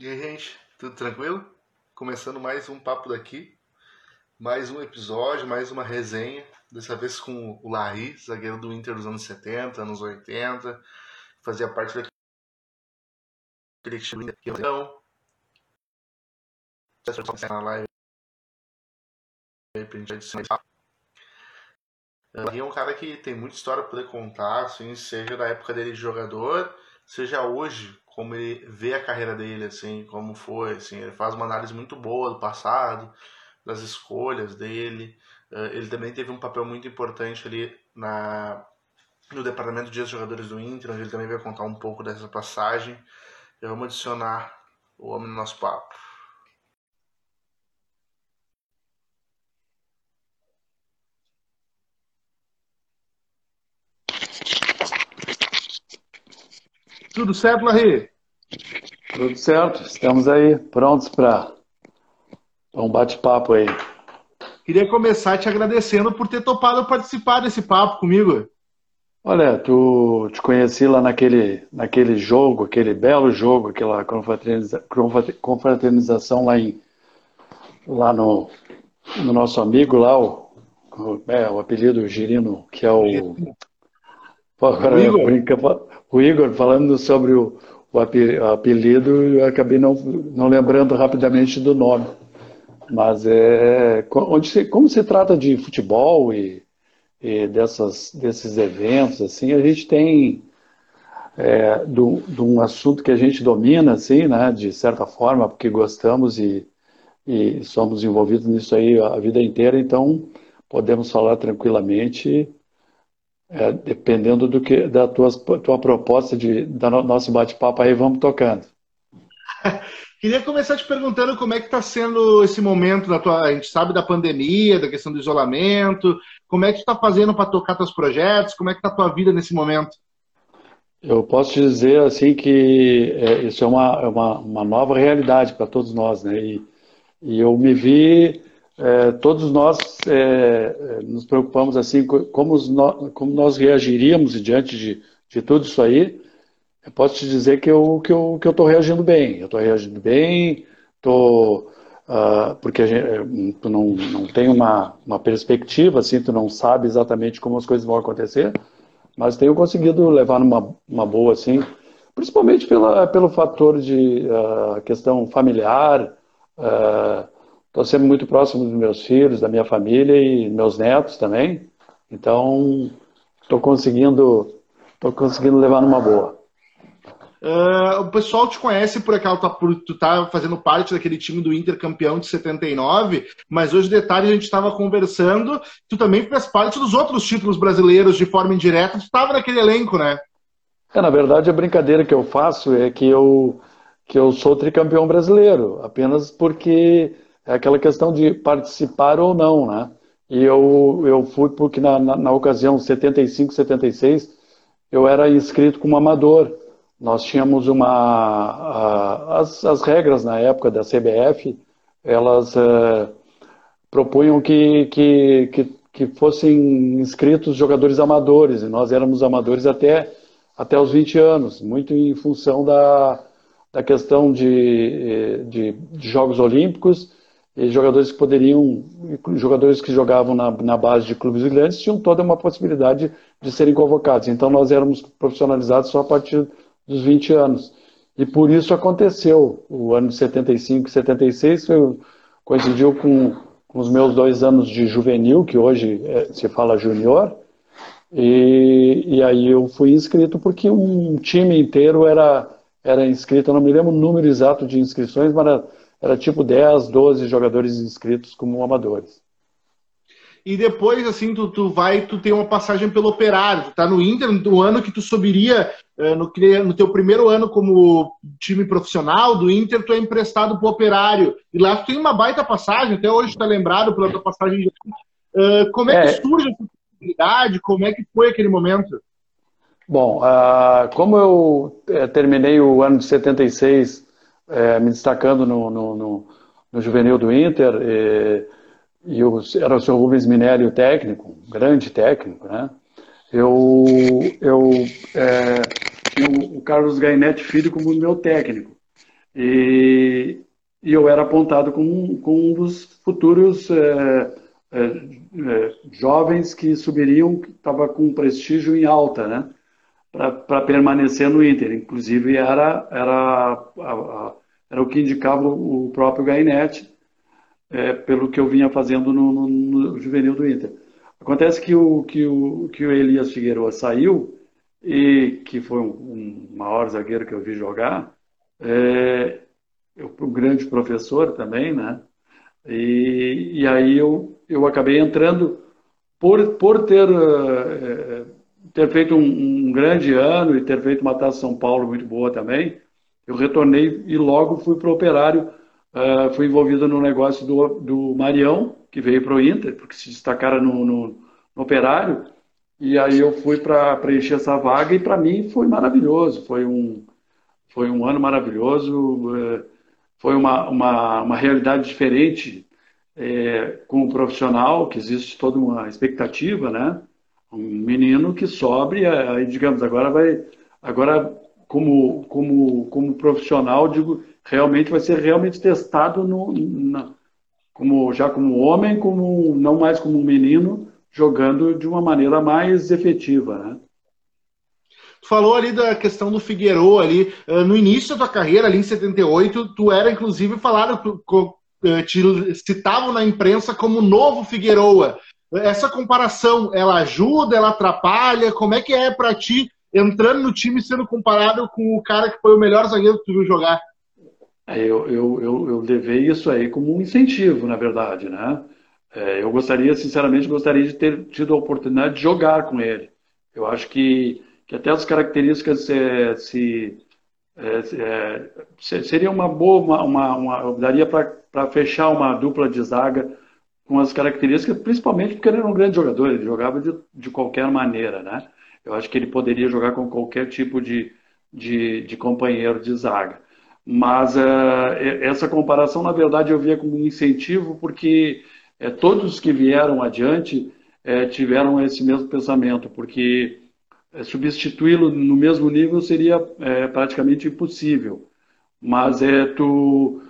E aí, gente, tudo tranquilo? Começando mais um papo daqui, mais um episódio, mais uma resenha, dessa vez com o Larry, zagueiro do Inter dos anos 70, anos 80, fazia parte daquele time que então, na live pra gente adicionar. Larry é um cara que tem muita história para poder contar, assim, seja da época dele de jogador, seja hoje como ele vê a carreira dele, assim, como foi, assim, ele faz uma análise muito boa do passado, das escolhas dele. Uh, ele também teve um papel muito importante ali na no departamento de jogadores do Inter, onde ele também vai contar um pouco dessa passagem. E vamos adicionar o homem no nosso papo. Tudo certo, Larry? Tudo certo, estamos aí prontos para um bate-papo aí. Queria começar te agradecendo por ter topado participar desse papo comigo. Olha, tu te conheci lá naquele, naquele jogo, aquele belo jogo, aquela confraterniza, confraternização lá, em, lá no, no nosso amigo lá, o, é, o apelido Girino, que é o. Agora, o Igor. Brinca, o Igor falando sobre o, o apelido, eu acabei não, não lembrando rapidamente do nome. Mas é onde se, como se trata de futebol e, e dessas, desses eventos, assim, a gente tem é, de um assunto que a gente domina, assim, né, de certa forma, porque gostamos e, e somos envolvidos nisso aí a vida inteira, então podemos falar tranquilamente é, dependendo do que da tua, tua proposta de da no, nosso bate-papo aí, vamos tocando. Queria começar te perguntando como é que está sendo esse momento da tua. A gente sabe da pandemia, da questão do isolamento. Como é que tu está fazendo para tocar teus projetos? Como é que está a tua vida nesse momento? Eu posso te dizer assim que é, isso é uma, é uma, uma nova realidade para todos nós, né? E, e eu me vi é, todos nós é, é, nos preocupamos assim, como, nós, como nós reagiríamos diante de, de tudo isso aí. Eu posso te dizer que eu que eu que eu estou reagindo bem. Eu estou reagindo bem, tô uh, porque a gente, é, tu não, não tem uma, uma perspectiva, assim, tu não sabe exatamente como as coisas vão acontecer, mas tenho conseguido levar numa uma boa, assim, principalmente pela, pelo fator de uh, questão familiar. Uh, Estou sempre muito próximo dos meus filhos, da minha família e meus netos também. Então, estou conseguindo, tô conseguindo levar numa boa. Uh, o pessoal te conhece por aquela por tu tá fazendo parte daquele time do Inter campeão de 79, mas hoje detalhe a gente estava conversando, tu também faz parte dos outros títulos brasileiros de forma indireta, tu estava naquele elenco, né? É, na verdade a brincadeira que eu faço é que eu que eu sou tricampeão brasileiro, apenas porque é aquela questão de participar ou não, né? E eu, eu fui porque na, na, na ocasião 75, 76, eu era inscrito como amador. Nós tínhamos uma... A, as, as regras na época da CBF, elas é, propunham que, que, que, que fossem inscritos jogadores amadores, e nós éramos amadores até, até os 20 anos, muito em função da, da questão de, de, de Jogos Olímpicos jogadores que poderiam, jogadores que jogavam na, na base de clubes grandes tinham toda uma possibilidade de serem convocados. Então nós éramos profissionalizados só a partir dos 20 anos. E por isso aconteceu. O ano de 75 e 76 foi, coincidiu com, com, os meus dois anos de juvenil, que hoje é, se fala junior, e, e, aí eu fui inscrito porque um time inteiro era, era inscrito, eu não me lembro o número exato de inscrições, mas era era tipo 10, 12 jogadores inscritos como amadores. E depois, assim, tu, tu vai, tu tem uma passagem pelo Operário, tu tá no Inter, no ano que tu subiria, eh, no, no teu primeiro ano como time profissional do Inter, tu é emprestado pro Operário. E lá tu tem uma baita passagem, até hoje tu tá lembrado pela tua passagem. Uh, como é, é, que surge essa possibilidade? Como é que foi aquele momento? Bom, uh, como eu eh, terminei o ano de 76 é, me destacando no, no, no, no, juvenil do Inter, e, e era o seu Rubens Minelli o técnico, grande técnico, né? Eu, eu é, tinha o Carlos Gainetti Filho como meu técnico. E, e eu era apontado como, como um dos futuros é, é, é, jovens que subiriam, que estava com prestígio em alta, né? Para permanecer no Inter. Inclusive, era, era, era o que indicava o próprio Gainete, é, pelo que eu vinha fazendo no, no, no, juvenil do Inter. Acontece que o, que o, que o Elias Figueiredo saiu, e que foi um, um maior zagueiro que eu vi jogar, é, um grande professor também, né? E, e aí eu, eu acabei entrando por, por ter, uh, ter feito um, um, grande ano e ter feito uma Taça São Paulo muito boa também, eu retornei e logo fui para o Operário, uh, fui envolvido no negócio do, do Marião, que veio para o Inter, porque se destacara no, no, no Operário, e aí eu fui para preencher essa vaga e para mim foi maravilhoso, foi um, foi um ano maravilhoso, uh, foi uma, uma, uma realidade diferente é, com o profissional, que existe toda uma expectativa, né? Um menino que sobe, aí digamos, agora vai, agora como, como, como profissional, digo, realmente vai ser realmente testado no, na, como, já como homem, como, não mais como um menino, jogando de uma maneira mais efetiva, né? falou ali da questão do Figueiredo ali, uh, no início da tua carreira, ali em 78, tu era inclusive falado, tu, uh, te citavam na imprensa como novo Figueiredo. Essa comparação, ela ajuda, ela atrapalha? Como é que é para ti entrando no time sendo comparado com o cara que foi o melhor zagueiro que tu viu jogar? É, eu, eu, eu, eu levei isso aí como um incentivo, na verdade, né? É, eu gostaria, sinceramente, gostaria de ter tido a oportunidade de jogar com ele. Eu acho que que até as características é, se, é, é, seria uma boa, uma, uma, uma daria para fechar uma dupla de zaga com as características, principalmente porque ele era um grande jogador, ele jogava de, de qualquer maneira, né? Eu acho que ele poderia jogar com qualquer tipo de, de, de companheiro de zaga. Mas uh, essa comparação, na verdade, eu via como um incentivo, porque é, todos que vieram adiante é, tiveram esse mesmo pensamento, porque substituí-lo no mesmo nível seria praticamente impossível. Mas é tu,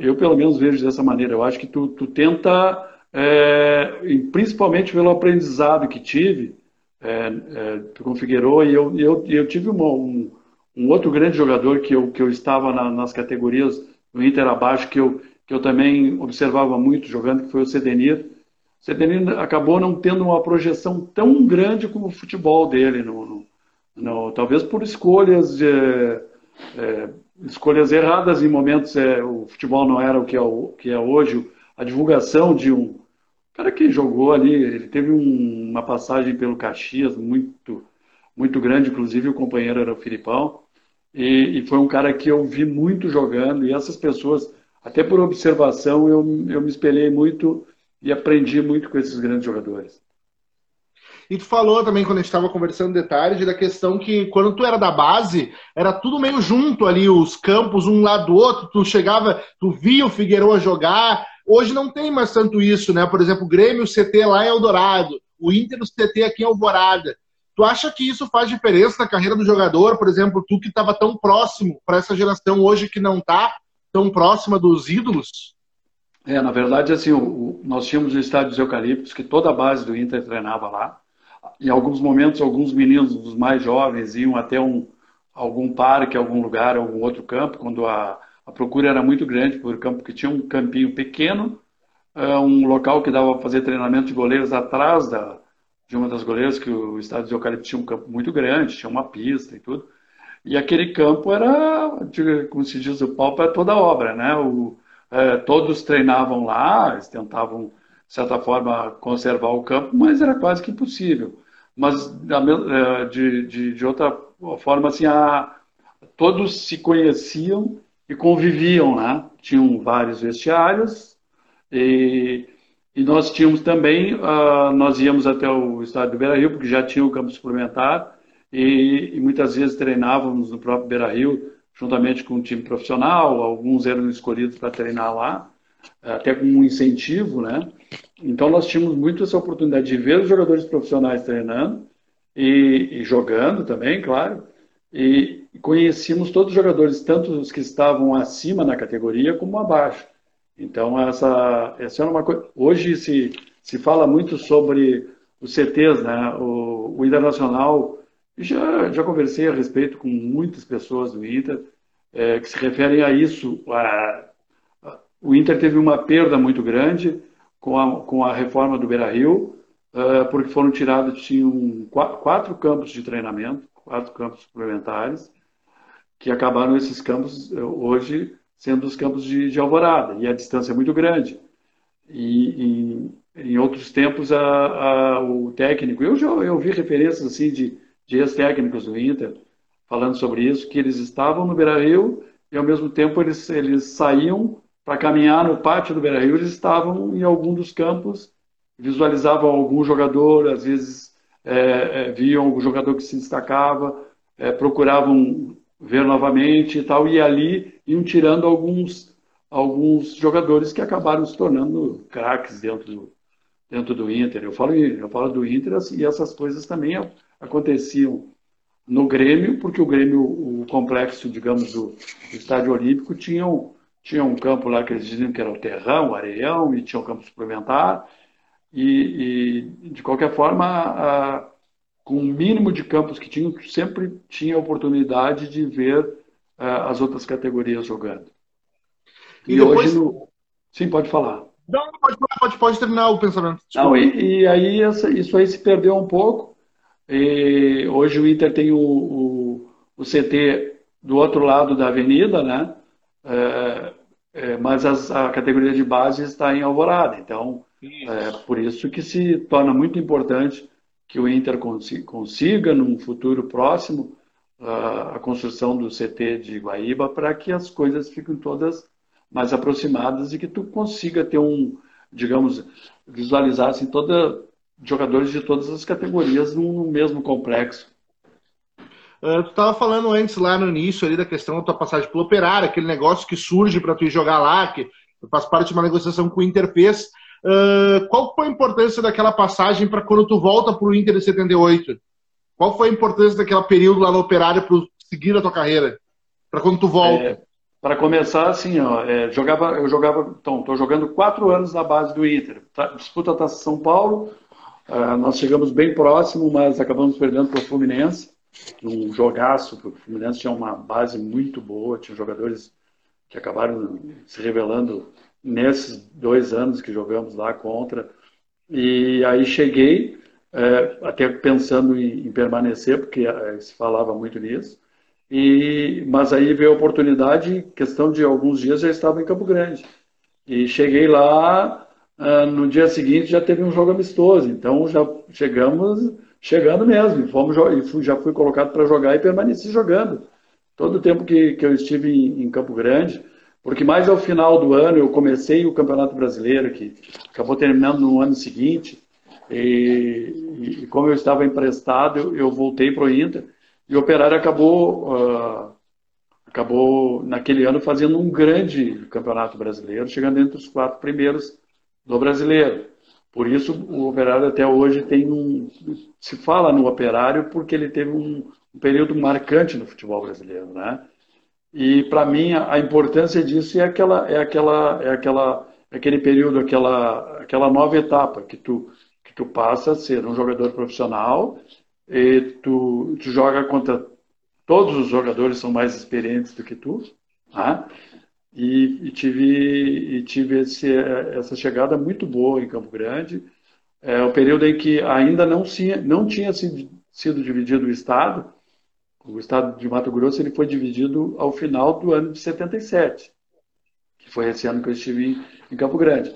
eu pelo menos vejo dessa maneira. Eu acho que tu, tu tenta, é, principalmente pelo aprendizado que tive é, é, o Figueiredo, e eu, eu, eu tive uma, um, um, outro grande jogador que eu, que eu estava na, nas categorias do Inter abaixo, que eu, que eu também observava muito jogando, que foi o Cedenir Severino acabou não tendo uma projeção tão grande como o futebol dele, no, no, no talvez por escolhas é, escolhas erradas em momentos. É, o futebol não era o que é, o, que é hoje. A divulgação de um cara que jogou ali, ele teve um, uma passagem pelo Caxias muito muito grande, inclusive o companheiro era o Filipão, e, e foi um cara que eu vi muito jogando, e essas pessoas, até por observação, eu, eu me espelhei muito e aprendi muito com esses grandes jogadores. E tu falou também, quando a gente estava conversando detalhes, da questão que quando tu era da base, era tudo meio junto ali, os campos, um lado do outro, tu chegava, tu via o Figueiredo jogar. Hoje não tem mais tanto isso, né? Por exemplo, o Grêmio, o CT lá em Eldorado, o Inter, o CT aqui em Alvorada. Tu acha que isso faz diferença na carreira do jogador? Por exemplo, tu que estava tão próximo para essa geração hoje que não está tão próxima dos ídolos? É, na verdade, assim, o, o, nós tínhamos o estádio dos Eucaliptos, que toda a base do Inter treinava lá. Em alguns momentos, alguns meninos dos mais jovens iam até um, algum parque, algum lugar, algum outro campo, quando a, a procura era muito grande por campo, que tinha um campinho pequeno, uh, um local que dava para fazer treinamento de goleiros atrás da, de uma das goleiras, que o estádio dos Eucaliptos tinha um campo muito grande, tinha uma pista e tudo. E aquele campo era, como se diz, o pau para toda obra, né? O, é, todos treinavam lá, eles tentavam, de certa forma, conservar o campo, mas era quase que impossível. Mas, é, de, de, de outra forma, assim, a, todos se conheciam e conviviam, né? Tinham vários vestiários e, e nós tínhamos também, uh, nós íamos até o estádio do Beira-Rio, porque já tinha o campo suplementar e, e muitas vezes treinávamos no próprio Beira-Rio juntamente com um time profissional, alguns eram escolhidos para treinar lá, até com um incentivo, né? Então nós tínhamos muito essa oportunidade de ver os jogadores profissionais treinando e, e jogando também, claro, e, conhecíamos todos os jogadores, tanto os que estavam acima na categoria como abaixo. Então, essa, essa era uma coisa. Hoje se, se fala muito sobre os CTs, né? O, o Internacional, já, já conversei a respeito com muitas pessoas do Inter é, que se referem a isso. A, a, o Inter teve uma perda muito grande com a, com a reforma do Beira Rio, uh, porque foram tirados, tinham quatro, quatro campos de treinamento, quatro campos suplementares, que acabaram esses campos hoje sendo os campos de, de Alvorada, e a distância é muito grande. E, e em outros tempos, a, a, o técnico, eu já eu vi referências assim de, de ex-técnicos do Inter falando sobre isso, que eles estavam no Beira-Rio e ao mesmo tempo eles, eles saíam para caminhar no pátio do Beira-Rio, eles estavam em algum dos campos, visualizavam algum jogador, às vezes é, é, viam algum jogador que se destacava, é, procuravam ver novamente e tal, e ali iam tirando alguns, alguns jogadores que acabaram se tornando craques dentro do, dentro do Inter. Eu falo, eu falo do Inter e essas coisas também aconteciam no Grêmio, porque o Grêmio, o complexo, digamos, do, do Estádio Olímpico, tinha um, tinha um campo lá que eles diziam que era o terrão, o areião, e tinha um campo suplementar. E, e de qualquer forma, a, com o mínimo de campos que tinham, sempre tinha oportunidade de ver uh, as outras categorias jogando. E, e depois... hoje no... Sim, pode falar. Não, pode, pode, pode terminar o pensamento. Não, e, e aí essa, isso aí se perdeu um pouco. E hoje o Inter tem o, o, o, CT do outro lado da avenida, né? É, é, mas as, a categoria de base está em Alvorada. Então, é por isso que se torna muito importante que o Inter consiga, num futuro próximo, a construção do CT de Guaíba para que as coisas fiquem todas mais aproximadas e que tu consiga ter um, digamos, visualizar assim, toda, jogadores de todas as categorias no mesmo complexo. Uh, tu estava falando antes lá no início ali da questão da tua passagem pelo Operário, aquele negócio que surge para tu ir jogar lá, que faz parte de uma negociação que o Inter fez. Uh, qual foi a importância daquela passagem para quando tu volta para o Inter de 78? Qual foi a importância daquele período lá no Operário para seguir a tua carreira? Para quando tu volta? É, para começar, assim, ó, é, jogava, eu jogava, então, estou jogando quatro anos na base do Inter. Tá, disputa a Taça São Paulo, uh, nós chegamos bem próximo, mas acabamos perdendo para o Fluminense. Um jogaço, o Fluminense tinha uma base muito boa, tinha jogadores que acabaram se revelando nesses dois anos que jogamos lá contra. E aí cheguei, é, até pensando em, em permanecer, porque é, se falava muito nisso. E, mas aí veio a oportunidade, questão de alguns dias já estava em Campo Grande. E cheguei lá, uh, no dia seguinte já teve um jogo amistoso, então já chegamos chegando mesmo. Fomos, e fui, já fui colocado para jogar e permaneci jogando. Todo o tempo que, que eu estive em, em Campo Grande, porque mais ao final do ano eu comecei o Campeonato Brasileiro, que acabou terminando no ano seguinte, e, e como eu estava emprestado, eu, eu voltei para o Inter, e o Operário acabou, uh, acabou naquele ano fazendo um grande Campeonato Brasileiro, chegando entre os quatro primeiros do Brasileiro. Por isso, o Operário até hoje tem um. Se fala no Operário porque ele teve um, um período marcante no futebol brasileiro, né? E para mim a importância disso é aquela é aquela é aquela é aquele período, aquela aquela nova etapa que tu que tu passa a ser um jogador profissional e tu, tu joga contra todos os jogadores são mais experientes do que tu, tá? E, e, tive e tive esse, essa chegada muito boa em Campo Grande, é o período em que ainda não não tinha sido, dividido o estado, o estado de Mato Grosso ele foi dividido ao final do ano de 77, que foi esse ano que eu estive em, Campo Grande.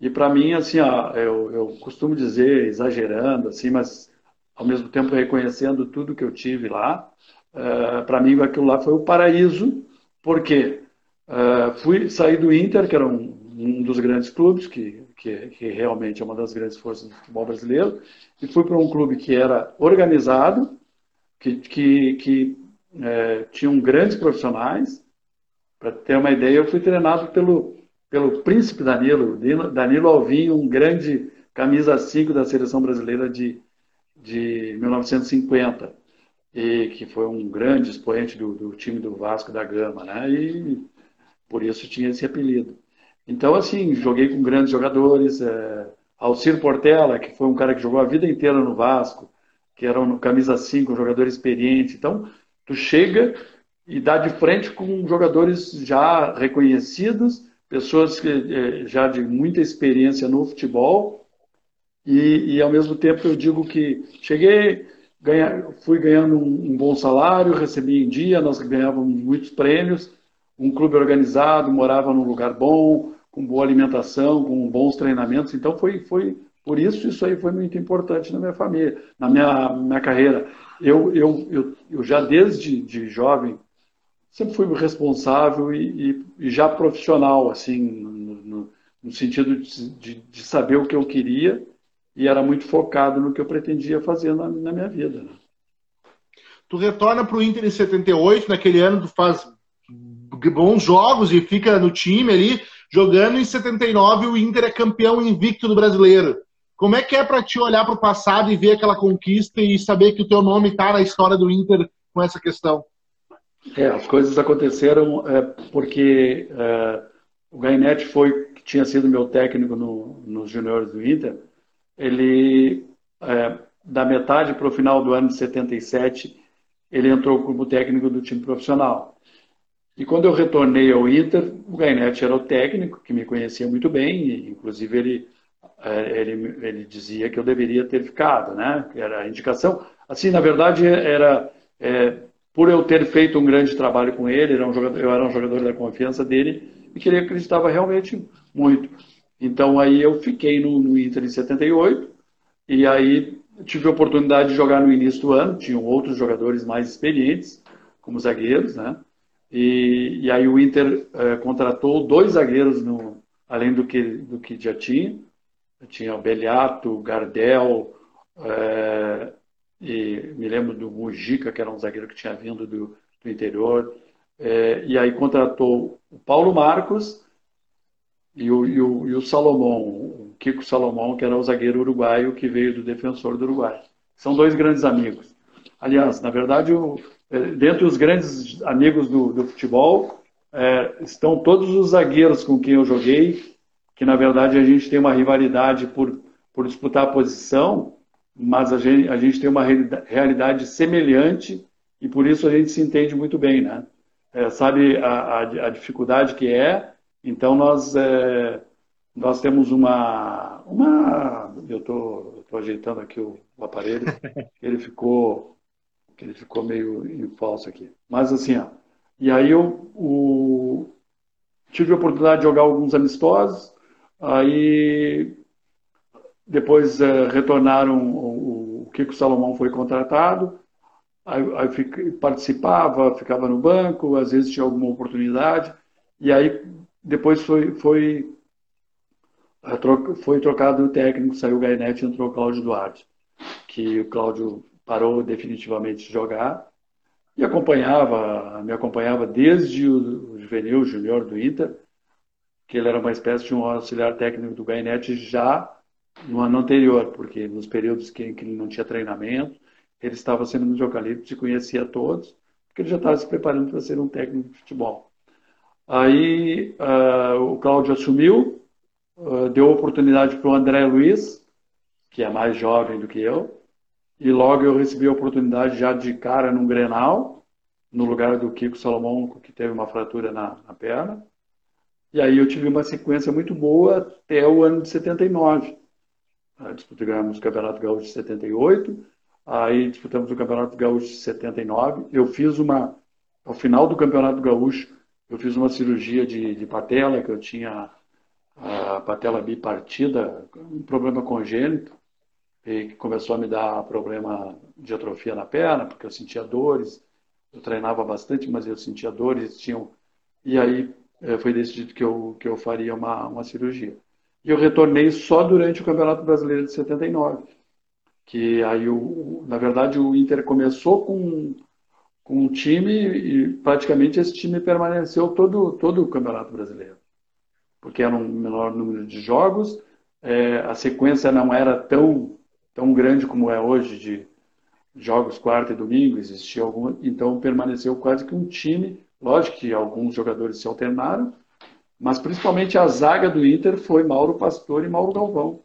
E para mim, assim, ó, eu, eu costumo dizer, exagerando, assim, mas ao mesmo tempo reconhecendo tudo que eu tive lá, uh, para mim aquilo lá foi o paraíso, porque uh, fui sair do Inter, que era um, um dos grandes clubes, que, que, que, realmente é uma das grandes forças do futebol brasileiro, e fui para um clube que era organizado, que, que, que é, tinham grandes profissionais. Para ter uma ideia, eu fui treinado pelo, pelo príncipe Danilo, Danilo Alvim, um grande camisa 5 da seleção brasileira de, de 1950. e que foi um grande expoente do, do time do Vasco da Gama, né? E por isso tinha esse apelido. Então, assim, joguei com grandes jogadores. É, Alcir Portela, que foi um cara que jogou a vida inteira no Vasco, que era um camisa 5, um jogador experiente. Então, tu chega e dá de frente com jogadores já reconhecidos, pessoas que, é, já de muita experiência no futebol. E, e, ao mesmo tempo eu digo que cheguei, ganha, fui ganhando um, um bom salário, recebi em dia, nós ganhávamos muitos prêmios, um clube organizado, morava num lugar bom, com boa alimentação, com bons treinamentos. Então foi, foi por isso isso aí foi muito importante na minha família, na minha, minha carreira. Eu, eu, eu, eu já desde de jovem sempre fui responsável e, e, e já profissional, assim, no, no, no sentido de, de, de, saber o que eu queria e era muito focado no que eu pretendia fazer na, na minha vida. Né? Tu retorna para o Inter em 78, naquele ano tu faz bons jogos e fica no time ali, jogando em 79 o Inter é campeão invicto do brasileiro. Como é que é para ti olhar para o passado e ver aquela conquista e saber que o teu nome está na história do Inter com essa questão? É, as coisas aconteceram é, porque é, o Gainete foi, que tinha sido meu técnico no, nos juniores do Inter, ele, é, da metade para o final do ano de 77, ele entrou como técnico do time profissional. E quando eu retornei ao Inter, o Gainete era o técnico, que me conhecia muito bem, e, inclusive ele, é, ele, ele dizia que eu deveria ter ficado, né? Era a indicação. Assim, na verdade, era é, por eu ter feito um grande trabalho com ele, era um jogador, eu era um jogador da confiança dele e que ele acreditava realmente muito. Então aí eu fiquei no, no Inter em 78 e aí tive a oportunidade de jogar no início do ano, tinham outros jogadores mais experientes, como zagueiros, né? E, e aí o Inter é, contratou dois zagueiros, no, além do que, do que já tinha. Tinha o Beliato, o Gardel, é, e me lembro do Mujica, que era um zagueiro que tinha vindo do, do interior. É, e aí contratou o Paulo Marcos e o, e o, e o Salomão, o Kiko Salomão, que era o zagueiro uruguaio que veio do defensor do Uruguai. São dois grandes amigos. Aliás, na verdade, o, dentre os grandes amigos do, do futebol, é, estão todos os zagueiros com quem eu joguei, que na verdade a gente tem uma rivalidade por, por disputar a posição, mas a gente, a gente tem uma realidade semelhante e por isso a gente se entende muito bem, né? É, sabe a, a, a, dificuldade que é, então nós, é, nós temos uma, uma eu estou ajeitando aqui o, o aparelho, ele ficou que ele ficou meio em falso aqui. Mas assim, ó, e aí eu o, tive a oportunidade de jogar alguns amistosos, aí depois é, retornaram, o, o Kiko Salomão foi contratado, aí, aí participava, ficava no banco, às vezes tinha alguma oportunidade, e aí depois foi, foi, é, foi trocado o técnico, saiu o Gainete entrou o Cláudio Duarte, que o Cláudio parou definitivamente de jogar e acompanhava, me acompanhava desde o juvenil, júnior do Inter, que ele era uma espécie de um auxiliar técnico do Gainete já no ano anterior, porque nos períodos que, que ele não tinha treinamento, ele estava sendo no Eucalipto e conhecia todos, porque ele já estava se preparando para ser um técnico de futebol. Aí uh, o Cláudio assumiu, uh, deu oportunidade para o André Luiz, que é mais jovem do que eu, e logo eu recebi a oportunidade já de cara num Grenal, no lugar do Kiko Salomão, que teve uma fratura na, na perna. E aí eu tive uma sequência muito boa até o ano de 79. Disputamos o Campeonato Gaúcho de 78, aí disputamos o Campeonato Gaúcho de 79. Eu fiz uma, ao final do Campeonato Gaúcho, eu fiz uma cirurgia de, de patela, que eu tinha a patela bipartida, um problema congênito e começou a me dar problema de atrofia na perna, porque eu sentia dores. Eu treinava bastante, mas eu sentia dores. Tinham... E aí eh, foi decidido que eu, que eu faria uma, uma cirurgia. E eu retornei só durante o Campeonato Brasileiro de 79. Que aí, o, na verdade, o Inter começou com, com um time e praticamente esse time permaneceu todo, todo o Campeonato Brasileiro. Porque era um menor número de jogos, é, a sequência não era tão tão grande como é hoje de, jogos quarta e domingo, existia algum, então permaneceu quase que um time. Lógico que alguns jogadores se alternaram, mas principalmente a zaga do Inter foi Mauro Pastor e Mauro Galvão,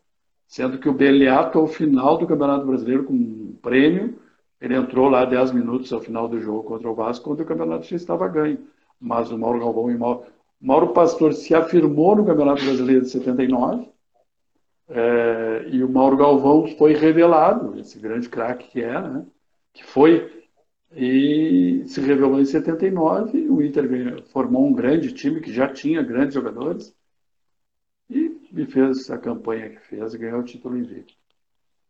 sendo que o Beliato ao final do Campeonato Brasileiro com um prêmio, ele entrou lá 10 minutos ao final do jogo contra o Vasco, quando o campeonato já estava ganho. Mas o Mauro Galvão e Mauro, Mauro Pastor se afirmou no Campeonato Brasileiro de 79, é, e o Mauro Galvão foi revelado, esse grande craque que é, né? que foi, e se revelou em 79. O Inter formou um grande time que já tinha grandes jogadores e, e fez a campanha que fez e ganhou o título invicto.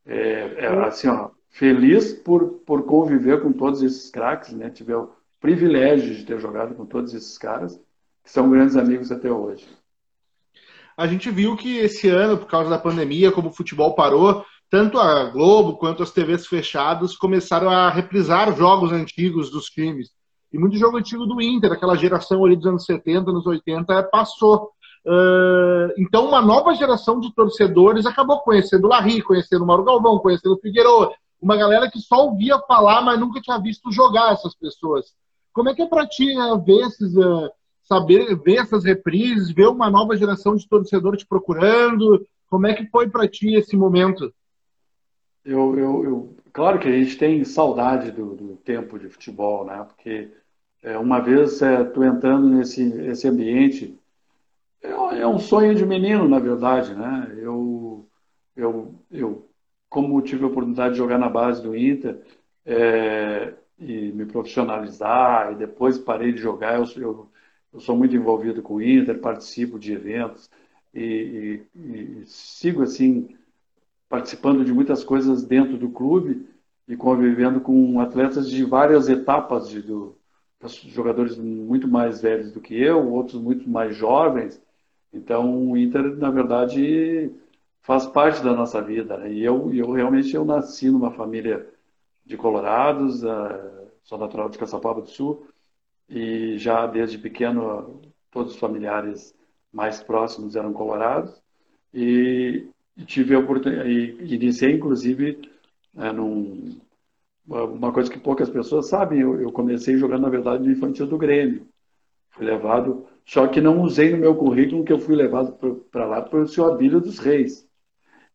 É, é, assim, ó, feliz por, por conviver com todos esses craques, né? Tive o privilégio de ter jogado com todos esses caras, que são grandes amigos até hoje a gente viu que esse ano, por causa da pandemia, como o futebol parou, tanto a Globo quanto as TVs fechadas começaram a reprisar jogos antigos dos times. E muito jogo antigo do Inter, aquela geração ali dos anos 70, anos 80, passou. Uh, então, uma nova geração de torcedores acabou conhecendo o Larry, conhecendo o Mauro Galvão, conhecendo o Figueiredo, uma galera que só ouvia falar, mas nunca tinha visto jogar essas pessoas. Como é que é para ti uh, ver esses, uh, saber ver essas reprises, ver uma nova geração de torcedor te procurando? Como é que foi para ti esse momento? Eu, eu, eu, claro que a gente tem saudade do, do tempo de futebol, né? Porque é, uma vez é, tu entrando nesse esse ambiente, é, é, um sonho de menino, na verdade, né? Eu, eu, eu como tive a oportunidade de jogar na base do Inter é, e me profissionalizar, e depois parei de jogar, eu, eu eu sou muito envolvido com o Inter, participo de eventos e, e, e sigo assim participando de muitas coisas dentro do clube e convivendo com atletas de várias etapas de, do, jogadores muito mais velhos do que eu, outros muito mais jovens. Então, o Inter, na verdade, faz parte da nossa vida. Né? E eu, eu realmente eu nasci numa família de colorados, uh, sou natural de Caçapava do Sul, e já desde pequeno todos os familiares mais próximos eram colorados. E, tive a oportunidade iniciei inclusive é, num, uma coisa que poucas pessoas sabem eu, eu, comecei jogando na verdade no infantil do Grêmio. Fui levado só que não usei no meu currículo que eu fui levado para lá pelo seu Abílio dos Reis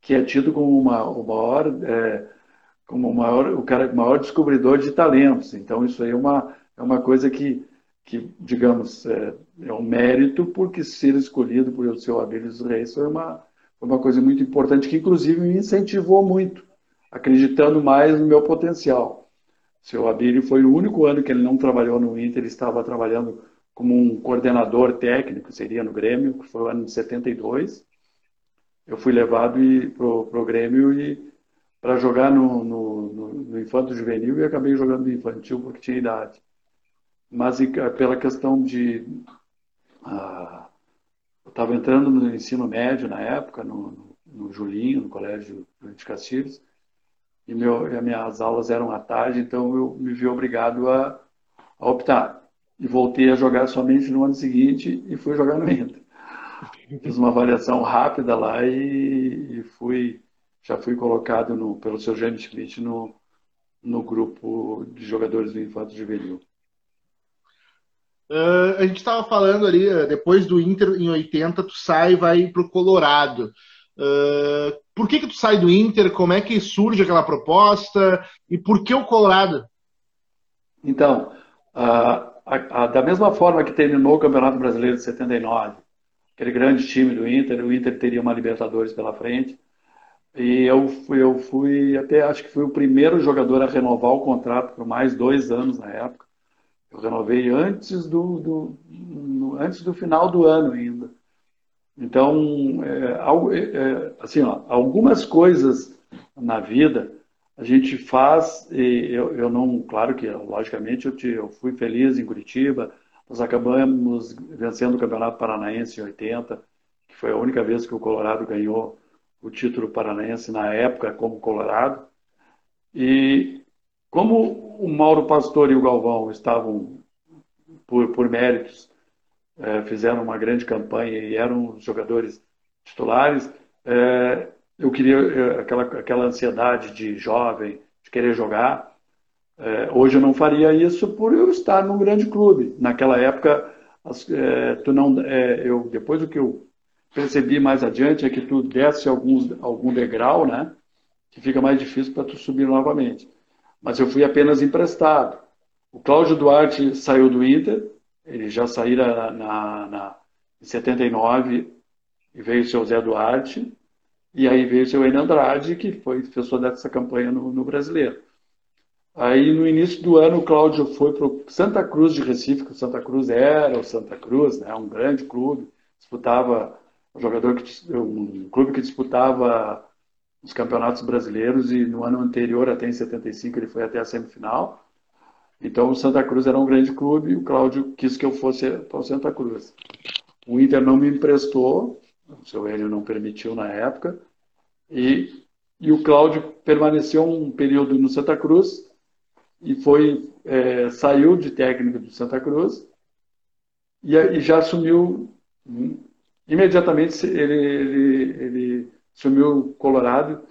que é tido como uma, o maior é, como o maior o cara maior descobridor de talentos. Então isso aí é uma é uma coisa que, que digamos, é, é um mérito, porque ser escolhido por o seu Abílio Reis foi uma, foi uma coisa muito importante, que inclusive me incentivou muito, acreditando mais no meu potencial. O seu Abílio foi o único ano que ele não trabalhou no Inter, ele estava trabalhando como um coordenador técnico, seria no Grêmio, que foi o ano de 72. Eu fui levado para o Grêmio e para jogar no, no, no, no infanto juvenil e acabei jogando no infantil porque tinha idade mas pela questão de. Ah, eu estava entrando no ensino médio na época, no, no Julinho, no Colégio de Castilhos, e, meu, e minhas aulas eram à tarde, então eu me vi obrigado a, a optar. E voltei a jogar somente no ano seguinte e fui jogar no Inter. Fiz uma avaliação rápida lá e, e fui, já fui colocado no, pelo seu James Schmidt no, no grupo de jogadores do Infanto Juvenil. Uh, a gente estava falando ali, uh, depois do Inter em 80, tu sai e vai para o Colorado. Uh, por que, que tu sai do Inter? Como é que surge aquela proposta? E por que o Colorado? Então, a, a, da mesma forma que terminou o Campeonato Brasileiro de 79, aquele grande time do Inter, o Inter teria uma Libertadores pela frente. E eu fui, eu fui até acho que fui o primeiro jogador a renovar o contrato por mais dois anos na época. Eu renovei antes do, do no, antes do final do ano ainda. Então, é, é, é, assim, ó, algumas coisas na vida a gente faz, e eu, eu não, claro que, logicamente, eu, te, eu fui feliz em Curitiba, nós acabamos vencendo o Campeonato Paranaense em 80, que foi a única vez que o Colorado ganhou o título paranaense na época como Colorado. E como o Mauro Pastor e o Galvão estavam, por, por méritos, é, fizeram uma grande campanha e eram jogadores titulares, é, eu queria é, aquela, aquela ansiedade de jovem, de querer jogar, É, hoje eu não faria isso por eu estar num grande clube. Naquela época, as, é, tu não, é, eu, depois do que eu percebi mais adiante é que tu desce alguns, algum degrau, né? Que fica mais difícil para tu subir novamente. Mas eu fui apenas emprestado. O Cláudio Duarte saiu do Inter, ele já saíra na, na, em 79 e veio o seu Zé Duarte, e aí veio o seu Enio Andrade, que foi professor dessa campanha no, no Brasileiro. Aí, no início do ano, o Cláudio foi para Santa Cruz de Recife, que o Santa Cruz era o Santa Cruz, né, um grande clube, disputava um jogador que um clube que disputava os campeonatos brasileiros e no ano anterior, até em 75, ele foi até a semifinal. Então, o Santa Cruz era um grande clube e o Cláudio quis que eu fosse para o Santa Cruz. O Inter não me emprestou, o seu Hélio não permitiu na época, e, e o Cláudio permaneceu um período no Santa Cruz e foi é, saiu de técnico do Santa Cruz e, e já assumiu hum, imediatamente ele, ele, ele assumiu o Colorado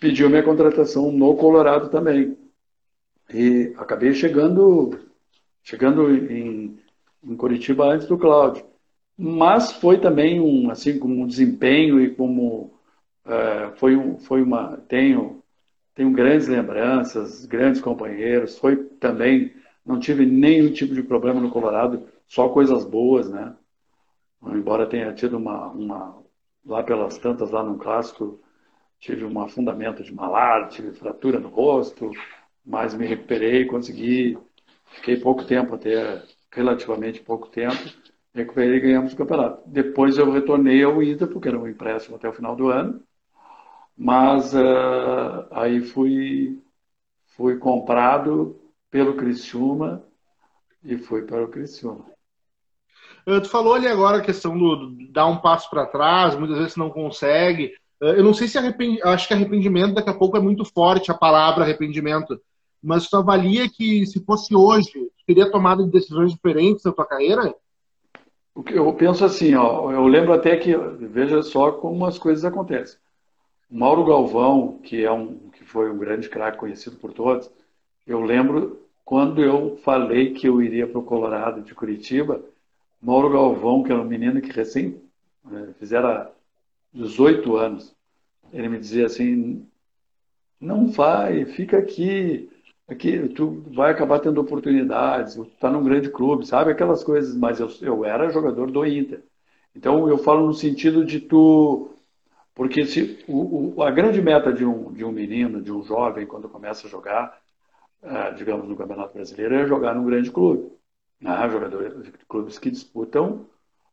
pediu minha contratação no Colorado também e acabei chegando chegando em, em Curitiba antes do Cláudio mas foi também um assim como um desempenho e como é, foi um, foi uma tenho tenho grandes lembranças, grandes companheiros. Foi também, não tive nenhum tipo de problema no Colorado, só coisas boas, né? Embora tenha tido uma, uma lá pelas tantas, lá no clássico, tive um afundamento de malar, tive fratura no rosto, mas me recuperei, consegui, fiquei pouco tempo, até relativamente pouco tempo, recuperei e ganhamos o campeonato. Depois eu retornei ao Inter, porque era um empréstimo até o final do ano, mas uh, aí fui, fui comprado pelo Criciúma e fui para o Criciúma. Uh, tu falou ali agora a questão do, do dar um passo para trás, muitas vezes não consegue. Uh, eu não sei se arrepend... acho que arrependimento daqui a pouco é muito forte a palavra arrependimento, mas tu avalia que se fosse hoje, tu teria tomado decisões diferentes na tua carreira? Eu penso assim, ó, eu lembro até que, veja só como as coisas acontecem. Mauro Galvão, que é um que foi um grande craque conhecido por todos, eu lembro quando eu falei que eu iria para o Colorado de Curitiba, Mauro Galvão, que era um menino que recém né, fizera 18 anos, ele me dizia assim: não vai, fica aqui, aqui tu vai acabar tendo oportunidades, tu está num grande clube, sabe aquelas coisas. Mas eu, eu era jogador do Inter, então eu falo no sentido de tu porque se, o, o, a grande meta de um, de um menino, de um jovem, quando começa a jogar, uh, digamos, no Campeonato Brasileiro, é jogar num grande clube. Jogadores de clubes que disputam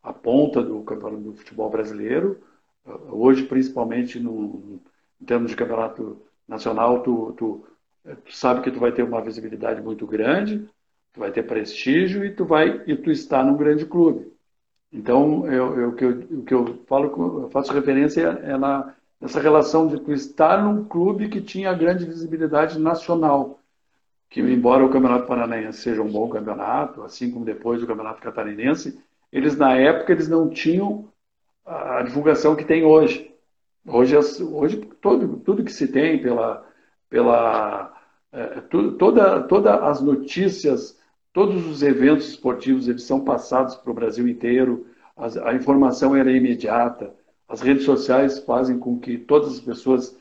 a ponta do campeonato do futebol brasileiro. Uh, hoje, principalmente no, em termos de campeonato nacional, tu, tu, tu, sabe que tu vai ter uma visibilidade muito grande, tu vai ter prestígio e tu vai e tu está num grande clube. Então, eu, eu, o, que eu, o que eu falo, eu faço referência é na, nessa relação de tu estar num clube que tinha grande visibilidade nacional. Que, embora o Campeonato Paranaense seja um bom campeonato, assim como depois o Campeonato Catarinense, eles, na época, eles não tinham a divulgação que tem hoje. Hoje, hoje todo, tudo que se tem pela, pela é, tudo, toda, todas as notícias Todos os eventos esportivos eles são passados para o Brasil inteiro, a, a informação era imediata, as redes sociais fazem com que todas as pessoas,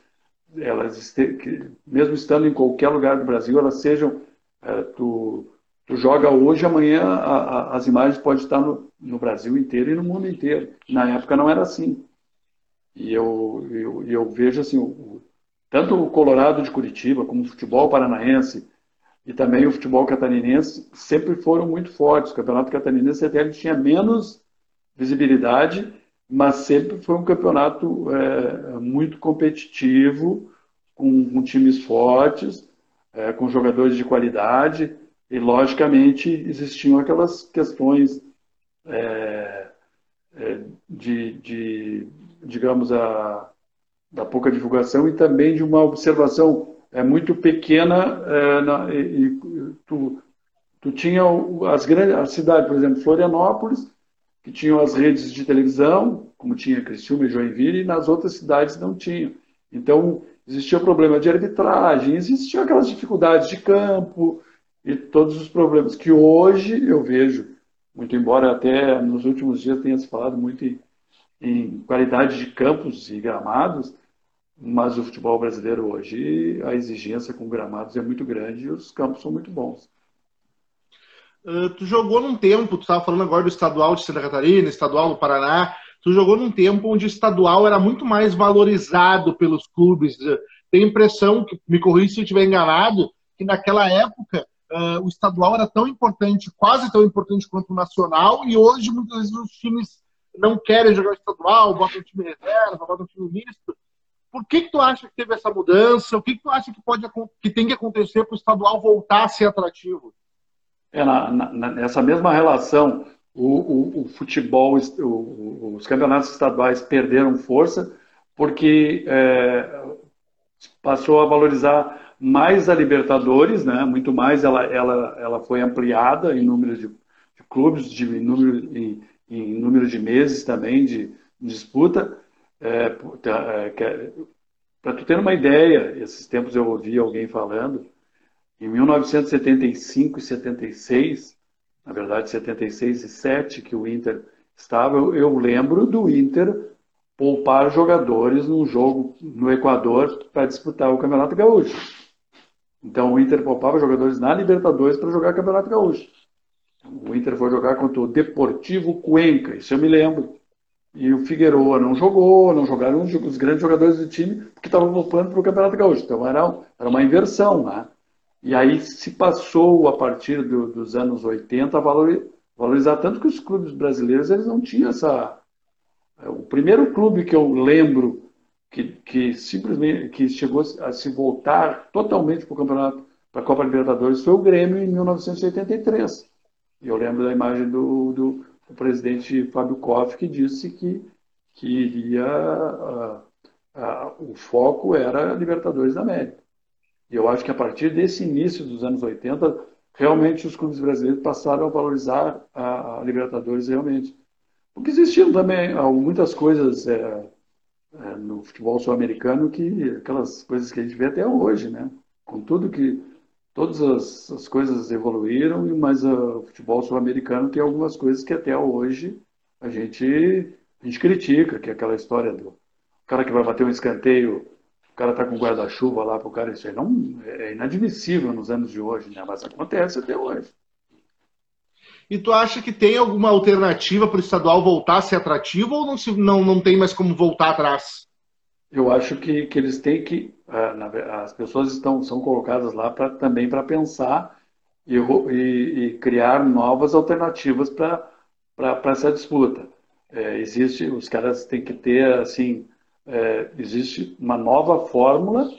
elas este, que, mesmo estando em qualquer lugar do Brasil, elas sejam. É, tu, tu joga hoje, amanhã a, a, as imagens podem estar no, no, Brasil inteiro e no mundo inteiro. Na época não era assim. E eu, eu, eu vejo assim, o, tanto o Colorado de Curitiba, como o futebol paranaense, e também o futebol catarinense sempre foram muito fortes. O campeonato catarinense até tinha menos visibilidade, mas sempre foi um campeonato é, muito competitivo, com, com times fortes, é, com jogadores de qualidade, e logicamente existiam aquelas questões é, é de, de, digamos, a, da pouca divulgação e também de uma observação é muito pequena é, na, e, e, tu, tu tinha as grandes as cidades, por exemplo, Florianópolis, que tinham as redes de televisão, como tinha Criciúma e Joinville, e nas outras cidades não tinham. Então, existia problema de arbitragem, existiam aquelas dificuldades de campo e todos os problemas que hoje eu vejo, muito embora até nos últimos dias tenha se falado muito em, em qualidade de campos e gramados, mas o futebol brasileiro hoje, a exigência com gramados é muito grande e os campos são muito bons. Uh, tu jogou num tempo, tu estava falando agora do estadual de Santa Catarina, estadual do Paraná, tu jogou num tempo onde o estadual era muito mais valorizado pelos clubes. Tenho a impressão, que me corrija se eu estiver enganado, que naquela época uh, o estadual era tão importante, quase tão importante quanto o nacional, e hoje muitas vezes os times não querem jogar estadual, botam um time reserva, botam um time misto. Por que, que tu acha que teve essa mudança? O que, que tu acha que, pode, que tem que acontecer para o estadual voltar a ser atrativo? É, na, na, nessa mesma relação, o, o, o futebol, o, os campeonatos estaduais perderam força porque é, passou a valorizar mais a Libertadores, né? muito mais ela, ela, ela foi ampliada em número de, de clubes, de, em, número, em, em número de meses também de, de disputa, é, é, Para tu ter uma ideia, esses tempos eu ouvi alguém falando, em 1975 e 76, na verdade 76 e 7 que o Inter estava, eu, eu lembro do Inter poupar jogadores num jogo no Equador para disputar o Campeonato Gaúcho. Então o Inter poupava jogadores na Libertadores para jogar o Campeonato Gaúcho. O Inter foi jogar contra o Deportivo Cuenca, isso eu me lembro. E o Figueroa não jogou, não jogaram os grandes jogadores do time, porque estavam voltando para o Campeonato Gaúcho. Então era, era uma inversão. Né? E aí se passou, a partir do, dos anos 80, a valorizar tanto que os clubes brasileiros eles não tinham essa. É, o primeiro clube que eu lembro que, que simplesmente que chegou a se voltar totalmente para o campeonato, para a Copa Libertadores, foi o Grêmio em 1983. E eu lembro da imagem do, do o presidente Fábio Koff, que disse que, que iria. Uh, uh, o foco era a Libertadores da América. E eu acho que a partir desse início dos anos 80, realmente os clubes brasileiros passaram a valorizar a, Libertadores realmente. Porque existiam também muitas coisas é, é, no futebol sul-americano que aquelas coisas que a gente vê até hoje, né? Com tudo que todas as, as coisas evoluíram, mas o futebol sul-americano tem algumas coisas que até hoje a gente, a gente critica, que é aquela história do cara que vai bater um escanteio, o cara tá com guarda-chuva lá para o cara, isso aí não, é inadmissível nos anos de hoje, né? mas acontece até hoje. E tu acha que tem alguma alternativa para o estadual voltar a ser atrativo ou não, se, não, não tem mais como voltar atrás? Eu acho que, que eles têm que. as pessoas estão, são colocadas lá pra, também para pensar e, e, e, criar novas alternativas para essa disputa. É, existe, os caras têm que ter, assim, é, existe uma nova fórmula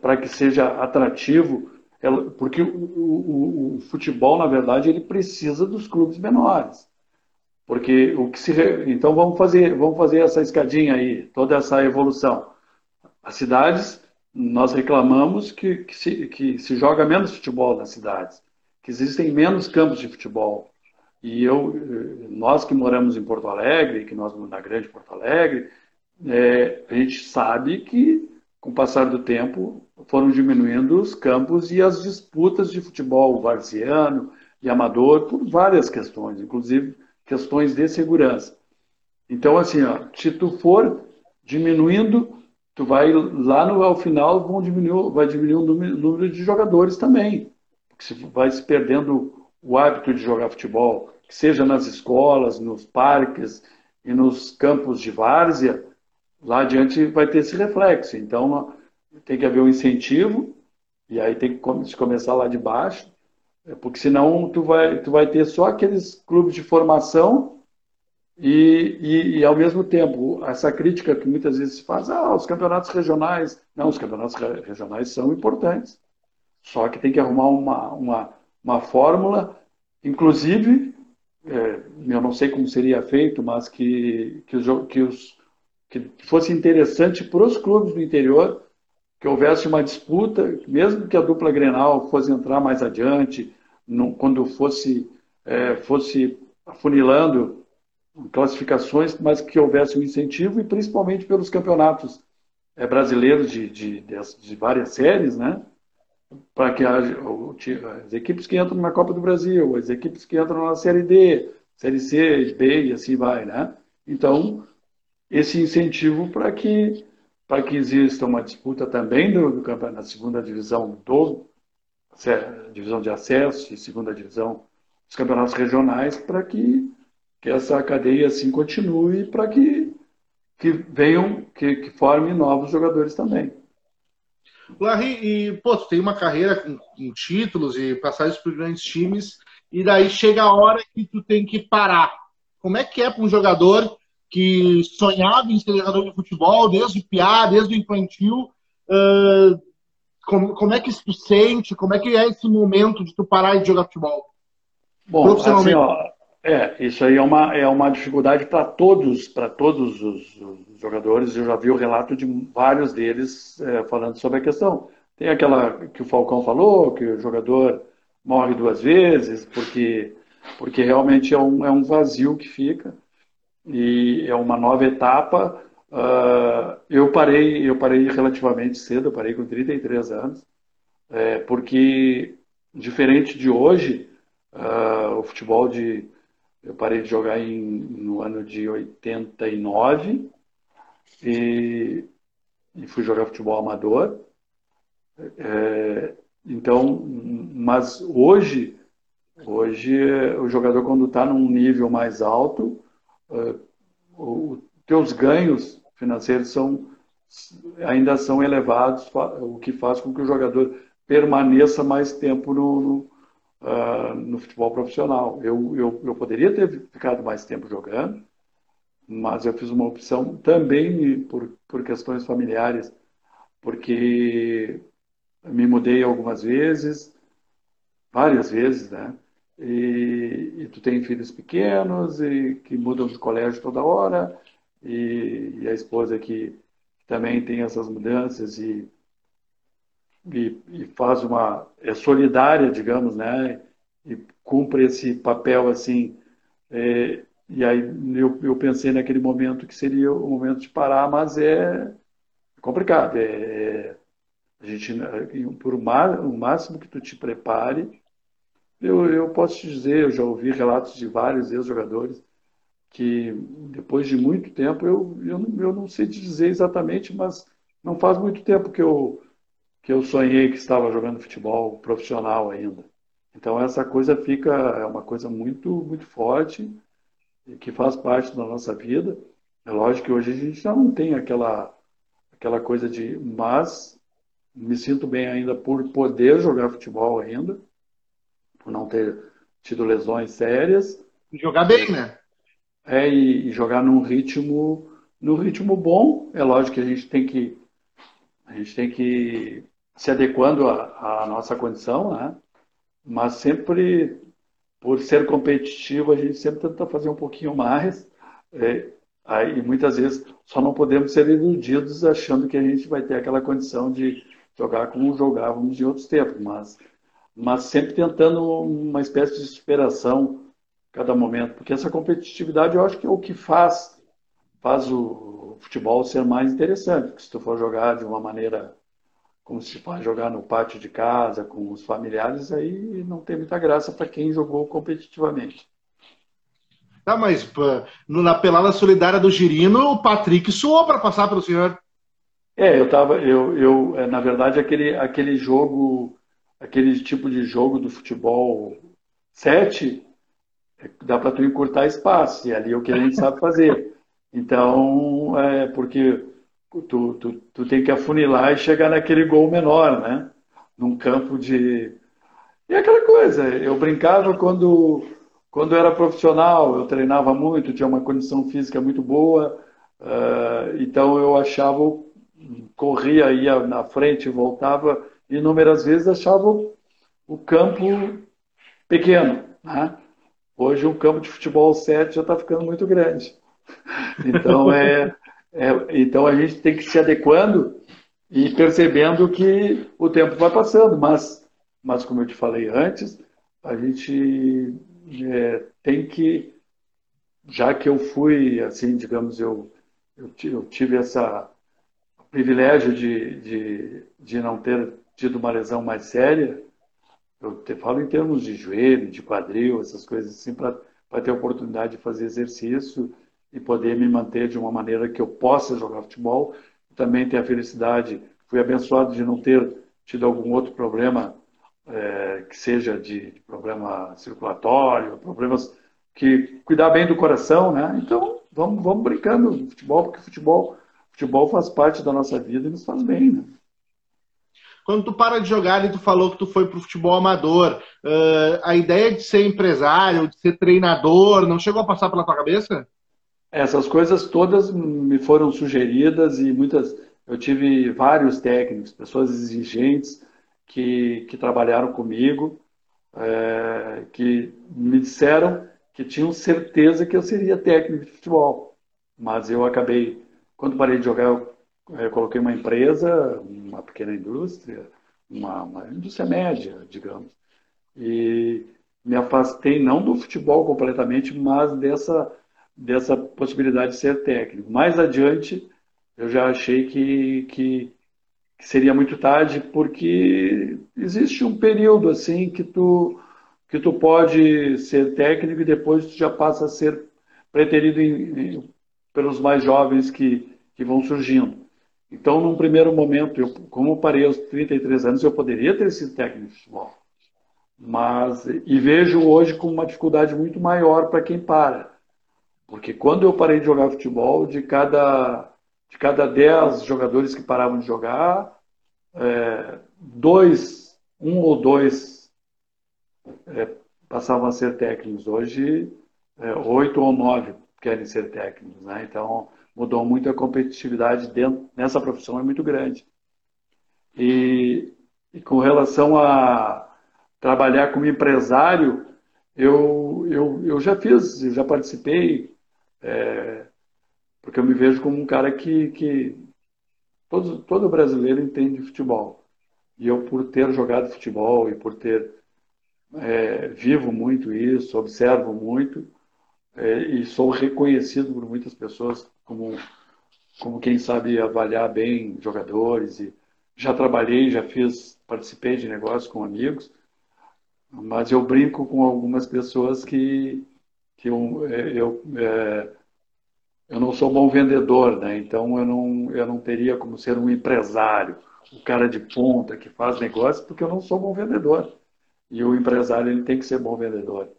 para que seja atrativo, porque o, o, o, futebol, na verdade, ele precisa dos clubes menores. Porque o que se. Então vamos fazer, vamos fazer essa escadinha aí, toda essa evolução. As cidades, nós reclamamos que, que, se, que se joga menos futebol nas cidades, que existem menos campos de futebol. E eu, nós que moramos em Porto Alegre, que nós na grande Porto Alegre, é, a gente sabe que, com o passar do tempo, foram diminuindo os campos e as disputas de futebol varziano e amador por várias questões, inclusive questões de segurança. Então, assim, ó, se tu for diminuindo, tu vai lá no ao final vão diminuir, vai diminuir o número de jogadores também, porque se vai se perdendo o hábito de jogar futebol, que seja nas escolas, nos parques e nos campos de várzea, lá adiante vai ter esse reflexo. Então, tem que haver um incentivo e aí tem que começar lá de baixo é, porque senão tu vai, tu vai ter só aqueles clubes de formação e, e, e, ao mesmo tempo, essa crítica que muitas vezes se faz, ah, os campeonatos regionais. Não, os campeonatos regionais são importantes. Só que tem que arrumar uma, uma, uma fórmula, inclusive, é, eu não sei como seria feito, mas que, que, os, que, os, que fosse interessante para os clubes do interior que houvesse uma disputa, mesmo que a dupla Grenal fosse entrar mais adiante, no, quando fosse, é, fosse afunilando classificações, mas que houvesse um incentivo e principalmente pelos campeonatos é, brasileiros de, de, de, de várias séries, né? Para que haja as equipes que entram na Copa do Brasil, as equipes que entram na Série D, Série C, B e assim vai, né? Então, esse incentivo para que que exista uma disputa também do, do campeonato na segunda divisão do divisão de acesso e segunda divisão dos campeonatos regionais para que, que essa cadeia assim continue para que que venham que, que formem novos jogadores também. Larry, e pô, tu tem uma carreira com, com títulos e passagens por grandes times e daí chega a hora que tu tem que parar. Como é que é para um jogador que sonhava em ser jogador de futebol desde o piá, desde o infantil? Uh, como, como é que tu sente? Como é que é esse momento de tu parar de jogar futebol? Bom, assim, ó, é, isso aí é uma, é uma dificuldade para todos, para todos os, os, jogadores. Eu já vi o relato de vários deles é, falando sobre a questão. Tem aquela que o Falcão falou, que o jogador morre duas vezes, porque, porque realmente é um, é um vazio que fica e é uma nova etapa. Uh, eu parei, eu parei relativamente cedo, eu parei com 33 anos, é, porque diferente de hoje, uh, o futebol de eu parei de jogar em, no ano de 89 e, e fui jogar futebol amador. É, então, mas hoje, hoje o jogador quando está num nível mais alto, os teus ganhos financeiros são ainda são elevados, o que faz com que o jogador permaneça mais tempo no, no, uh, no futebol profissional. Eu, eu, eu poderia ter ficado mais tempo jogando, mas eu fiz uma opção também por, por questões familiares, porque me mudei algumas vezes, várias vezes, né? E, e, tu tem filhos pequenos e que mudam de colégio toda hora. E, e a esposa que também tem essas mudanças e, e, e, faz uma é solidária digamos né? E cumpre esse papel assim. É, e aí eu, eu pensei naquele momento que seria o momento de parar mas é complicado. É, é a gente, por o máximo que tu te prepare, eu, eu posso te dizer, eu já ouvi relatos de vários ex-jogadores que depois de muito tempo, eu, eu, não, eu não sei te dizer exatamente, mas não faz muito tempo que eu, que eu sonhei que estava jogando futebol profissional ainda. Então essa coisa fica, é uma coisa muito, muito forte que faz parte da nossa vida. É lógico que hoje a gente já não tem aquela, aquela coisa de, mas me sinto bem ainda por poder jogar futebol ainda, por não ter tido lesões sérias. Jogar bem, né? É, e, e jogar num ritmo, num ritmo bom. É lógico que a gente tem que a gente tem que se adequando à, à nossa condição, né? Mas sempre por ser competitivo, a gente sempre tenta fazer um pouquinho mais. É, aí muitas vezes só não podemos ser iludidos achando que a gente vai ter aquela condição de jogar como jogávamos em outros tempos, mas, mas sempre tentando uma espécie de superação cada momento, porque essa competitividade eu acho que é o que faz faz o futebol ser mais interessante, porque se tu for jogar de uma maneira como se faz jogar no pátio de casa com os familiares, aí não tem muita graça para quem jogou competitivamente. Tá, mas na pelada solidária do Girino, o Patrick suou para passar pelo senhor. É, eu tava, eu, eu, é, na verdade, aquele, aquele jogo, aquele tipo de jogo do futebol 7, é, dá para tu encurtar espaço, e ali é o que a gente sabe fazer. Então, é porque tu, tu, tu tem que afunilar e chegar naquele gol menor, né? Num campo de. E aquela coisa, eu brincava quando, quando era profissional, eu treinava muito, tinha uma condição física muito boa, uh, então eu achava corria, ia na frente, voltava, inúmeras vezes achava o campo pequeno. Né? Hoje um campo de futebol 7 já está ficando muito grande. Então, é, é, então a gente tem que se adequando e percebendo que o tempo vai passando, mas, mas como eu te falei antes, a gente é, tem que, já que eu fui, assim, digamos, eu, eu tive essa privilégio de, de, de não ter tido uma lesão mais séria, eu te falo em termos de joelho, de quadril, essas coisas assim, para ter oportunidade de fazer exercício e poder me manter de uma maneira que eu possa jogar futebol. Também ter a felicidade, fui abençoado de não ter tido algum outro problema é, que seja de, de, problema circulatório, problemas que cuidar bem do coração, né? Então vamos, vamos brincando futebol, porque futebol, futebol faz parte da nossa vida e nos faz bem, né? Quando tu para de jogar e tu falou que tu foi pro futebol amador, uh, a ideia de ser empresário, de ser treinador, não chegou a passar pela tua cabeça? Essas coisas todas me foram sugeridas e muitas. Eu tive vários técnicos, pessoas exigentes que, que trabalharam comigo, é, que me disseram que tinham certeza que eu seria técnico de futebol. Mas eu acabei, quando parei de jogar, eu eu coloquei uma empresa, uma pequena indústria, uma, uma indústria média, digamos, e me afastei não do futebol completamente, mas dessa dessa possibilidade de ser técnico. Mais adiante, eu já achei que, que, que, seria muito tarde, porque existe um período assim que tu que tu pode ser técnico e depois tu já passa a ser preterido em, em, pelos mais jovens que, que vão surgindo. Então, num primeiro momento, eu, como eu parei aos 33 anos, eu poderia ter sido técnico de futebol. Mas, e vejo hoje com uma dificuldade muito maior para quem para. Porque quando eu parei de jogar futebol, de cada, de cada 10 jogadores que paravam de jogar, é, dois, um ou dois é, passavam a ser técnicos. Hoje, é, oito ou nove querem ser técnicos. Né? Então, mudou muito a competitividade dentro, nessa profissão é muito grande. E, e com relação a trabalhar como empresário, eu, eu, eu já fiz, eu já participei, é, porque eu me vejo como um cara que, que todo, todo brasileiro entende futebol. E eu, por ter jogado futebol e por ter é, vivo muito isso, observo muito, é, e sou reconhecido por muitas pessoas como, como quem sabe avaliar bem jogadores. E já trabalhei, já fiz, participei de negócios com amigos, mas eu brinco com algumas pessoas que, que eu, é, eu, é, eu não sou bom vendedor, né? então eu não, eu não teria como ser um empresário, o cara de ponta que faz negócio, porque eu não sou bom vendedor. E o empresário ele tem que ser bom vendedor.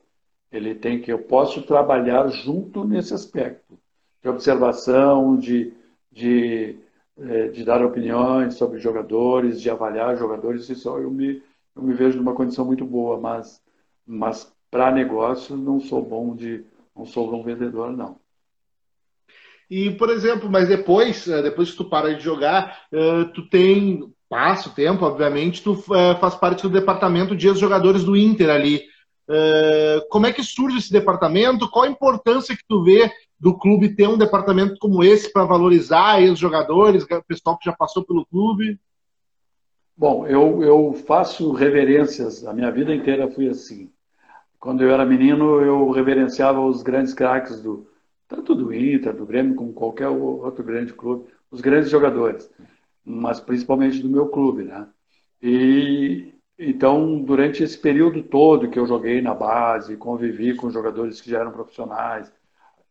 Ele tem que, eu posso trabalhar junto nesse aspecto de observação, de, de, é, de dar opiniões sobre jogadores, de avaliar jogadores, isso eu me, eu me vejo numa condição muito boa, mas, mas para negócio não sou bom de não sou bom vendedor não. E por exemplo, mas depois é, depois que tu para de jogar, é, tu tem passa o tempo, obviamente, tu faz parte do departamento de jogadores do Inter ali. Como é que surge esse departamento? Qual a importância que tu vê do clube ter um departamento como esse para valorizar os jogadores, o pessoal que já passou pelo clube? Bom, eu, eu faço reverências, a minha vida inteira fui assim. Quando eu era menino, eu reverenciava os grandes craques do tanto do Inter, do Grêmio, como qualquer outro grande clube, os grandes jogadores, mas principalmente do meu clube, né? E então, durante esse período todo que eu joguei na base, convivi com jogadores que já eram profissionais,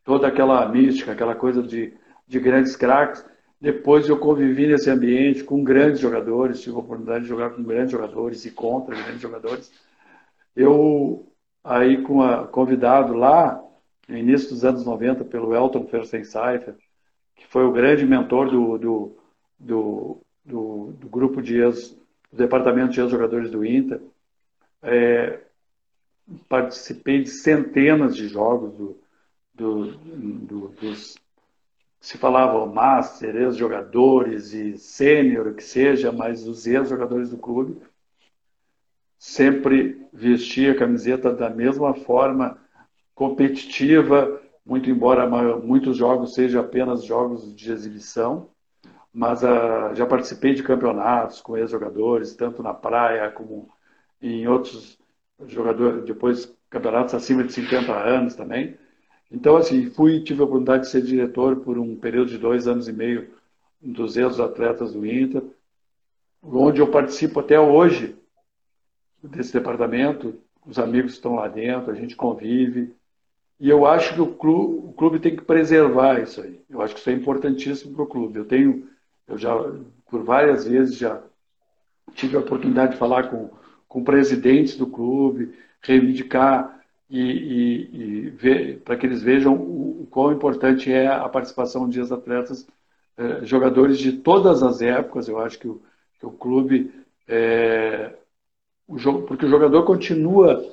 toda aquela mística, aquela coisa de, de grandes craques. Depois eu convivi nesse ambiente com grandes jogadores, tive a oportunidade de jogar com grandes jogadores e contra grandes jogadores. Eu, aí, com a, convidado lá, no início dos anos 90, pelo Elton Fersenseifer, que foi o grande mentor do, do, do, do, do grupo de ex, do departamento de ex-jogadores do Inter. É, participei de centenas de jogos do, do, do, dos se falava master, ex-jogadores e sênior, que seja, mas os ex-jogadores do clube sempre vestia a camiseta da mesma forma, competitiva, muito embora muitos jogos sejam apenas jogos de exibição, mas uh, já participei de campeonatos com ex-jogadores, tanto na praia como em outros jogadores, depois campeonatos acima de 50 anos também. Então, assim, fui, tive a oportunidade de ser diretor por um período de dois anos e meio dos ex-atletas do Inter, onde eu participo até hoje desse departamento, os amigos estão lá dentro, a gente convive, e eu acho que o clube, o clube tem que preservar isso aí. Eu acho que isso é importantíssimo para o clube. Eu tenho, eu já, por várias vezes, já tive a oportunidade de falar com, com presidentes do clube, reivindicar e, e, e para que eles vejam o, o quão importante é a participação de atletas, eh, jogadores de todas as épocas. Eu acho que o, que o clube, é, o jogo, porque o jogador continua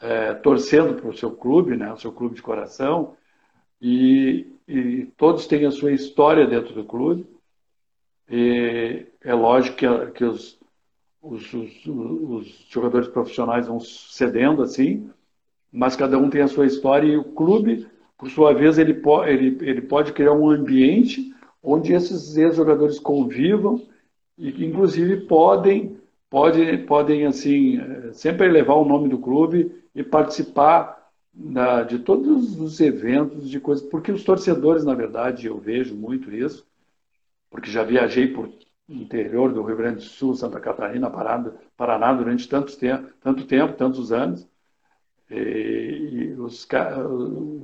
é, torcendo para o seu clube, né, o seu clube de coração, e, e, todos têm a sua história dentro do clube. E é lógico que, que os, os, os, os, jogadores profissionais vão cedendo assim, mas cada um tem a sua história e o clube, por sua vez, ele, po ele, ele pode criar um ambiente onde esses ex-jogadores convivam e inclusive, podem, podem, podem assim, sempre levar o nome do clube e participar da, de todos os eventos, de coisas, porque os torcedores, na verdade, eu vejo muito isso, porque já viajei por interior do Rio Grande do Sul, Santa Catarina, Paraná, durante tanto tempo, tanto tempo, tantos anos. E, e os,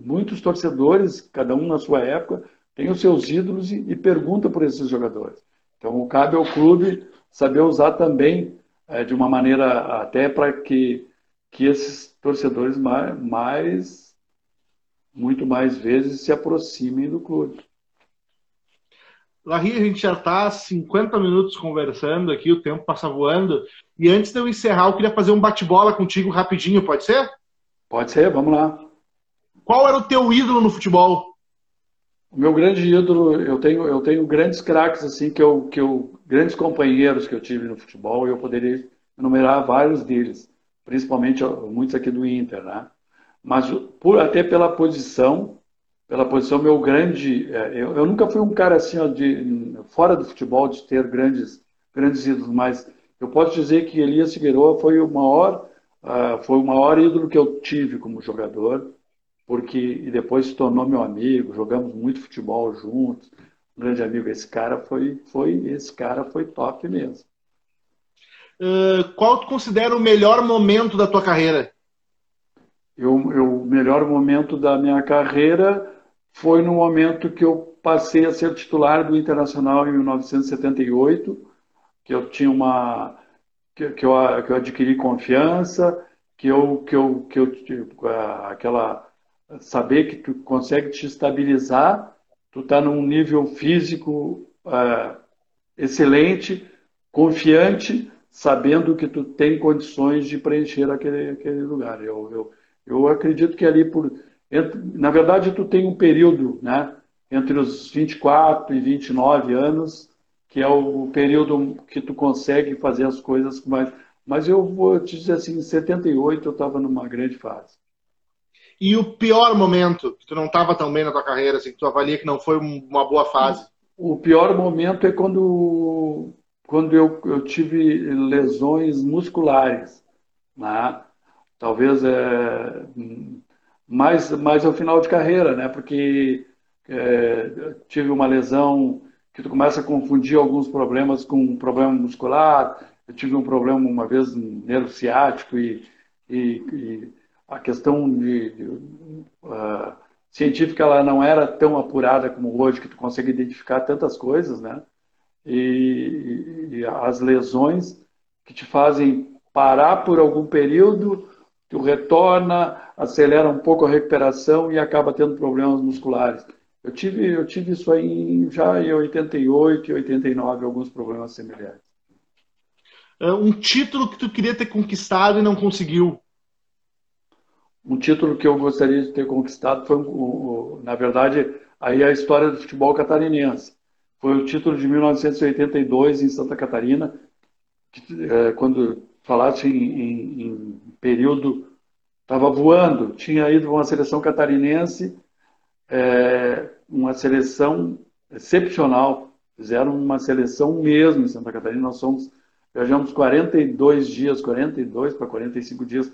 muitos torcedores, cada um na sua época, têm os seus ídolos e, e pergunta por esses jogadores. Então, cabe ao clube saber usar também é, de uma maneira até para que, que esses torcedores mais, mais, muito mais vezes se aproximem do clube. Larry, a gente já está 50 minutos conversando aqui, o tempo passa voando. E antes de eu encerrar, eu queria fazer um bate-bola contigo rapidinho, pode ser? Pode ser, vamos lá. Qual era o teu ídolo no futebol? O meu grande ídolo, eu tenho, eu tenho grandes craques assim que eu, que eu, grandes companheiros que eu tive no futebol e eu poderia enumerar vários deles, principalmente muitos aqui do Inter, né? Mas por até pela posição pela posição, meu grande. É, eu, eu nunca fui um cara assim, ó, de, fora do futebol, de ter grandes, grandes ídolos, mas eu posso dizer que Elias Figueiredo foi o maior, uh, foi o maior ídolo que eu tive como jogador, porque e depois se tornou meu amigo, jogamos muito futebol juntos, um grande amigo. Esse cara foi, foi esse cara foi top mesmo. Uh, qual tu considera o melhor momento da tua carreira? Eu, eu, o melhor momento da minha carreira foi no momento que eu passei a ser titular do Internacional em 1978, que eu tinha uma que, que, eu, que eu adquiri confiança, que eu que eu que eu tipo, aquela saber que tu consegue te estabilizar, tu está num nível físico uh, excelente, confiante, sabendo que tu tem condições de preencher aquele, aquele lugar. Eu, eu, eu acredito que ali por na verdade, tu tem um período, né, entre os 24 e 29 anos, que é o período que tu consegue fazer as coisas mais. Mas eu vou te dizer assim, em 78 eu estava numa grande fase. E o pior momento, que tu não estava tão bem na tua carreira, assim, que tu avalia que não foi uma boa fase? O pior momento é quando, quando eu, eu tive lesões musculares. Né? Talvez é, mais, mais ao final de carreira, né? Porque é, tive uma lesão que tu começa a confundir alguns problemas com um problema muscular. Eu tive um problema uma vez um nervo ciático e, e, e a questão de, de uh, científica ela não era tão apurada como hoje que tu consegue identificar tantas coisas, né? E, e, as lesões que te fazem parar por algum período, tu retorna, acelera um pouco a recuperação e acaba tendo problemas musculares. Eu tive, eu tive isso aí já em 88 e 89, alguns problemas semelhantes. É um título que tu queria ter conquistado e não conseguiu? Um título que eu gostaria de ter conquistado foi, na verdade, aí a história do futebol catarinense. Foi o título de 1982 em Santa Catarina, é, quando falasse em, em, em período estava voando, tinha ido uma seleção catarinense, é, uma seleção excepcional, fizeram uma seleção mesmo em Santa Catarina, nós somos, viajamos 42 dias, 42 para 45 dias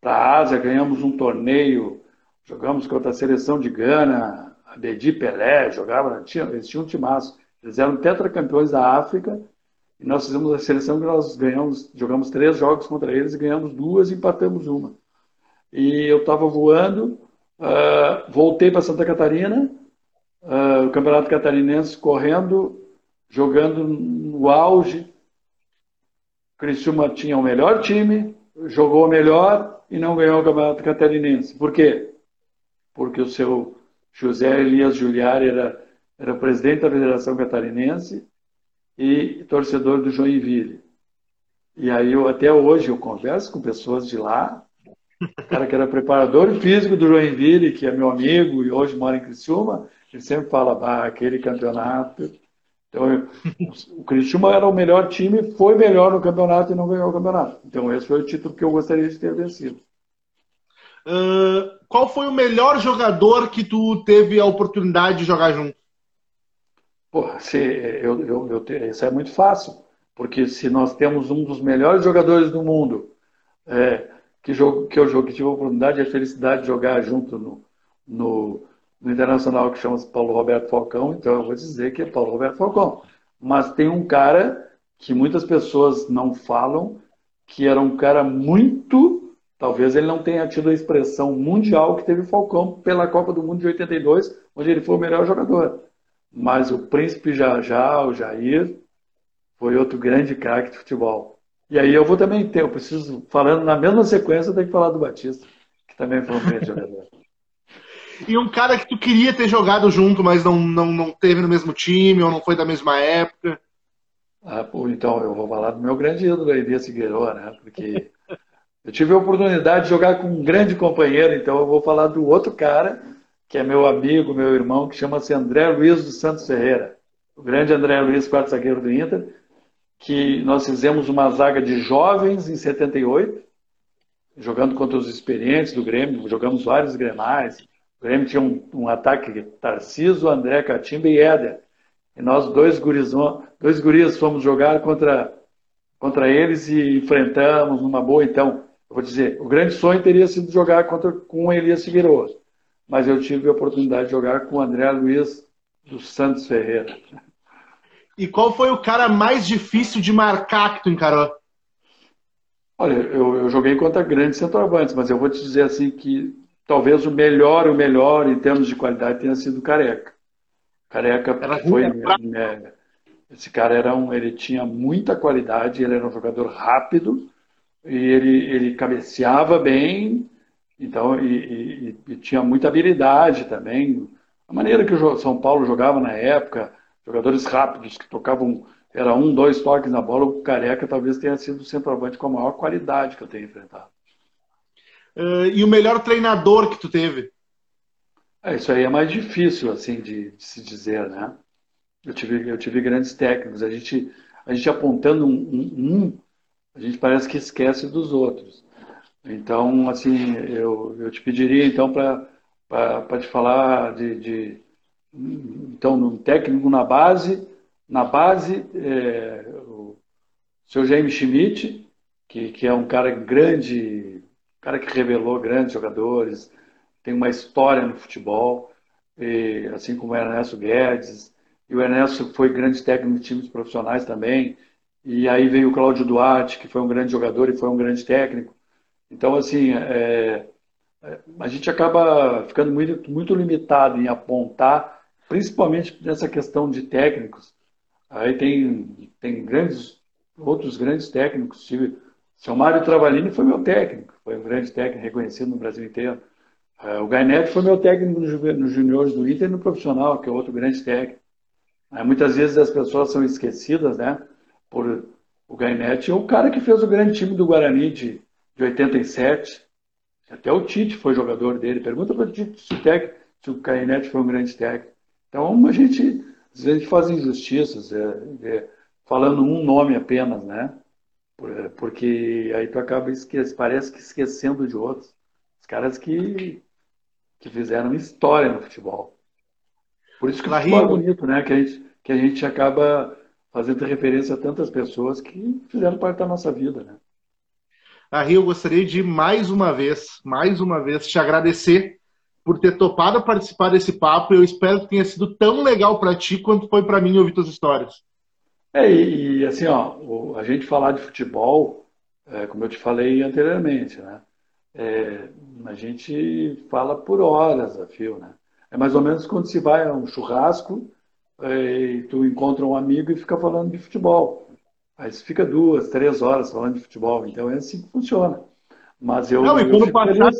para a Ásia, ganhamos um torneio, jogamos contra a seleção de Gana, a Bedi Pelé, jogava, tinha, eles tinham um timaço, Eles eram tetracampeões da África. E nós fizemos a seleção que nós ganhamos, jogamos três jogos contra eles e ganhamos duas e empatamos uma. E eu estava voando, uh, voltei para Santa Catarina, uh, o Campeonato Catarinense correndo, jogando no auge. O Criciúma tinha o melhor time, jogou melhor e não ganhou o Campeonato Catarinense. Por quê? Porque o seu José Elias Juliar era, era presidente da Federação Catarinense e torcedor do Joinville. E aí eu até hoje eu converso com pessoas de lá, cara que era preparador físico do Joinville, que é meu amigo e hoje mora em Criciúma, ele sempre fala, bah, aquele campeonato. Então, eu, o Criciúma era o melhor time, foi melhor no campeonato e não ganhou o campeonato. Então, esse foi o título que eu gostaria de ter vencido. Uh, qual foi o melhor jogador que tu teve a oportunidade de jogar junto? Pô, se, eu, eu, eu, isso é muito fácil, porque se nós temos um dos melhores jogadores do mundo, é, que, jogo, que eu jogo, que tive a oportunidade e a felicidade de jogar junto no, no, no Internacional, que chama-se Paulo Roberto Falcão, então eu vou dizer que é Paulo Roberto Falcão. Mas tem um cara que muitas pessoas não falam, que era um cara muito. Talvez ele não tenha tido a expressão mundial que teve Falcão pela Copa do Mundo de 82, onde ele foi o melhor jogador mas o Príncipe Jajá, o Jair, foi outro grande craque de futebol. E aí eu vou também ter, eu preciso, falando na mesma sequência, eu tenho que falar do Batista, que também foi um grande jogador. E um cara que tu queria ter jogado junto, mas não, não, não teve no mesmo time, ou não foi da mesma época? Ah, pô, então eu vou falar do meu grande ídolo, Elias Figueiredo, né? Porque eu tive a oportunidade de jogar com um grande companheiro, então eu vou falar do outro cara que é meu amigo, meu irmão, que chama-se André Luiz dos Santos Ferreira. O grande André Luiz, quarto zagueiro do Inter, que nós fizemos uma zaga de jovens em 78, jogando contra os experientes do Grêmio, jogamos vários grenais. O Grêmio tinha um, um ataque Tarciso, André Catimba e Éder. E nós, dois, gurizão, dois guris, fomos jogar contra, contra eles e enfrentamos numa boa. Então, eu vou dizer, o grande sonho teria sido jogar contra, com o Elias Figueiredo mas eu tive a oportunidade de jogar com o André Luiz dos Santos Ferreira. E qual foi o cara mais difícil de marcar que tu encarou? Olha, eu, eu joguei contra grandes centroavantes, mas eu vou te dizer assim que talvez o melhor, o melhor em termos de qualidade tenha sido o Careca. Careca era foi é, esse cara era um, ele tinha muita qualidade, ele era um jogador rápido e ele, ele cabeceava bem então, e, e, e, tinha muita habilidade também. A maneira que o São Paulo jogava na época, jogadores rápidos que tocavam, era um, dois toques na bola, o Careca talvez tenha sido o centroavante com a maior qualidade que eu tenho enfrentado. Uh, e o melhor treinador que tu teve? É, isso aí é mais difícil, assim, de, de, se dizer, né? Eu tive, eu tive grandes técnicos. A gente, a gente apontando um, um, um a gente parece que esquece dos outros. Então, assim, eu, eu te pediria, então, para te falar de, de, então, um técnico na base, na base, é, o seu James Schmidt, que, que é um cara grande, um cara que revelou grandes jogadores, tem uma história no futebol, e, assim como o Ernesto Guedes, e o Ernesto foi grande técnico de times profissionais também, e aí veio o Cláudio Duarte, que foi um grande jogador e foi um grande técnico. Então, assim, é, é, a gente acaba ficando muito, muito limitado em apontar, principalmente nessa questão de técnicos. Aí tem, tem grandes, outros grandes técnicos. O seu Mário Travalini foi meu técnico, foi um grande técnico reconhecido no Brasil inteiro. É, o Gainete foi meu técnico nos juniores do Inter e no profissional, que é outro grande técnico. muitas vezes as pessoas são esquecidas, né? Por o Gainete é o cara que fez o grande time do Guarani de de 87. Até o Tite foi jogador dele. Pergunta para o Tite se o, técnico, o Cainete foi um grande técnico. Então, a gente, às vezes, a gente faz injustiças, é, é, falando um nome apenas, né? Porque aí tu acaba esquecendo, parece que esquecendo de outros. Os caras que, que fizeram história no futebol. Por isso que o futebol é bonito, né? Que a, gente, que a gente acaba fazendo referência a tantas pessoas que fizeram parte da nossa vida, né? Rio, eu gostaria de mais uma vez, mais uma vez, te agradecer por ter topado participar desse papo. Eu espero que tenha sido tão legal para ti quanto foi para mim ouvir tuas histórias. É, e, e assim, ó, a gente falar de futebol, é, como eu te falei anteriormente, né? É, a gente fala por horas a fio, né? É mais ou menos quando se vai a um churrasco é, e tu encontra um amigo e fica falando de futebol. Aí você fica duas, três horas falando de futebol. Então é assim que funciona. Mas eu. Não, e quando, passar,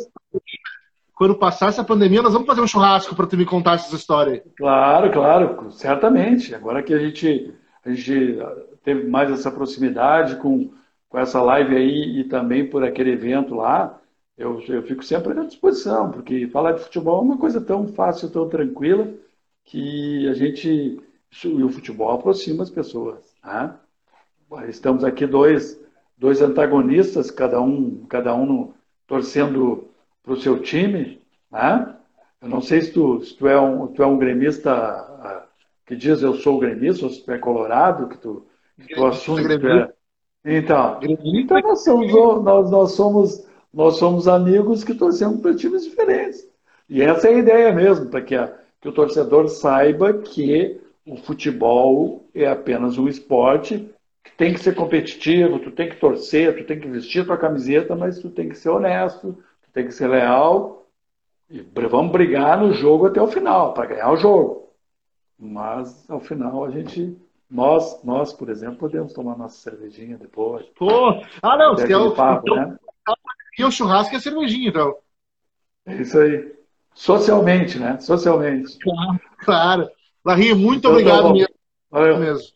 quando passar essa pandemia, nós vamos fazer um churrasco para tu me contar essas histórias. Claro, claro, certamente. Agora que a gente, a gente teve mais essa proximidade com, com essa live aí e também por aquele evento lá, eu, eu fico sempre à disposição, porque falar de futebol é uma coisa tão fácil, tão tranquila, que a gente. E o futebol aproxima as pessoas. Né? Estamos aqui dois, dois antagonistas, cada um, cada um torcendo para o seu time. Né? Eu não sei se tu, se tu, é, um, tu é um gremista ah, que diz eu sou gremista, ou se tu é colorado, que tu, que tu assume que tu é. Então, então nós somos, nós, nós somos nós somos amigos que torcemos para times diferentes. E essa é a ideia mesmo, para que, que o torcedor saiba que o futebol é apenas um esporte que tem que ser competitivo, tu tem que torcer, tu tem que vestir a tua camiseta, mas tu tem que ser honesto, tem que ser leal e vamos brigar no jogo até o final, para ganhar o jogo. Mas ao final a gente nós, nós, por exemplo, podemos tomar nossa cervejinha depois. Pô, ah não, se é o papo, então, né? E o churrasco e a cervejinha, então. É isso aí. Socialmente, né? Socialmente. Claro. claro. Larry, muito então, tá obrigado tá mesmo. Valeu. mesmo.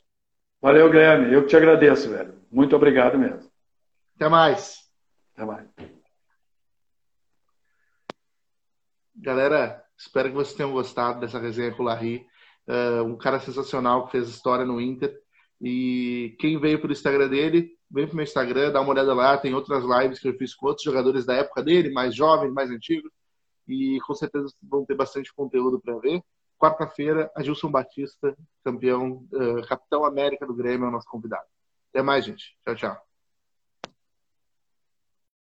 Valeu, Guilherme. Eu que te agradeço, velho. Muito obrigado mesmo. Até mais. Até mais. Galera, espero que vocês tenham gostado dessa resenha com o Larry. Uh, um cara sensacional que fez história no Inter. E quem veio pelo Instagram dele, vem pro meu Instagram, dá uma olhada lá, tem outras lives que eu fiz com outros jogadores da época dele, mais jovens, mais antigos, e com certeza vão ter bastante conteúdo para ver. Quarta-feira, a Gilson Batista, campeão, uh, capitão América do Grêmio, é o nosso convidado. Até mais, gente. Tchau, tchau.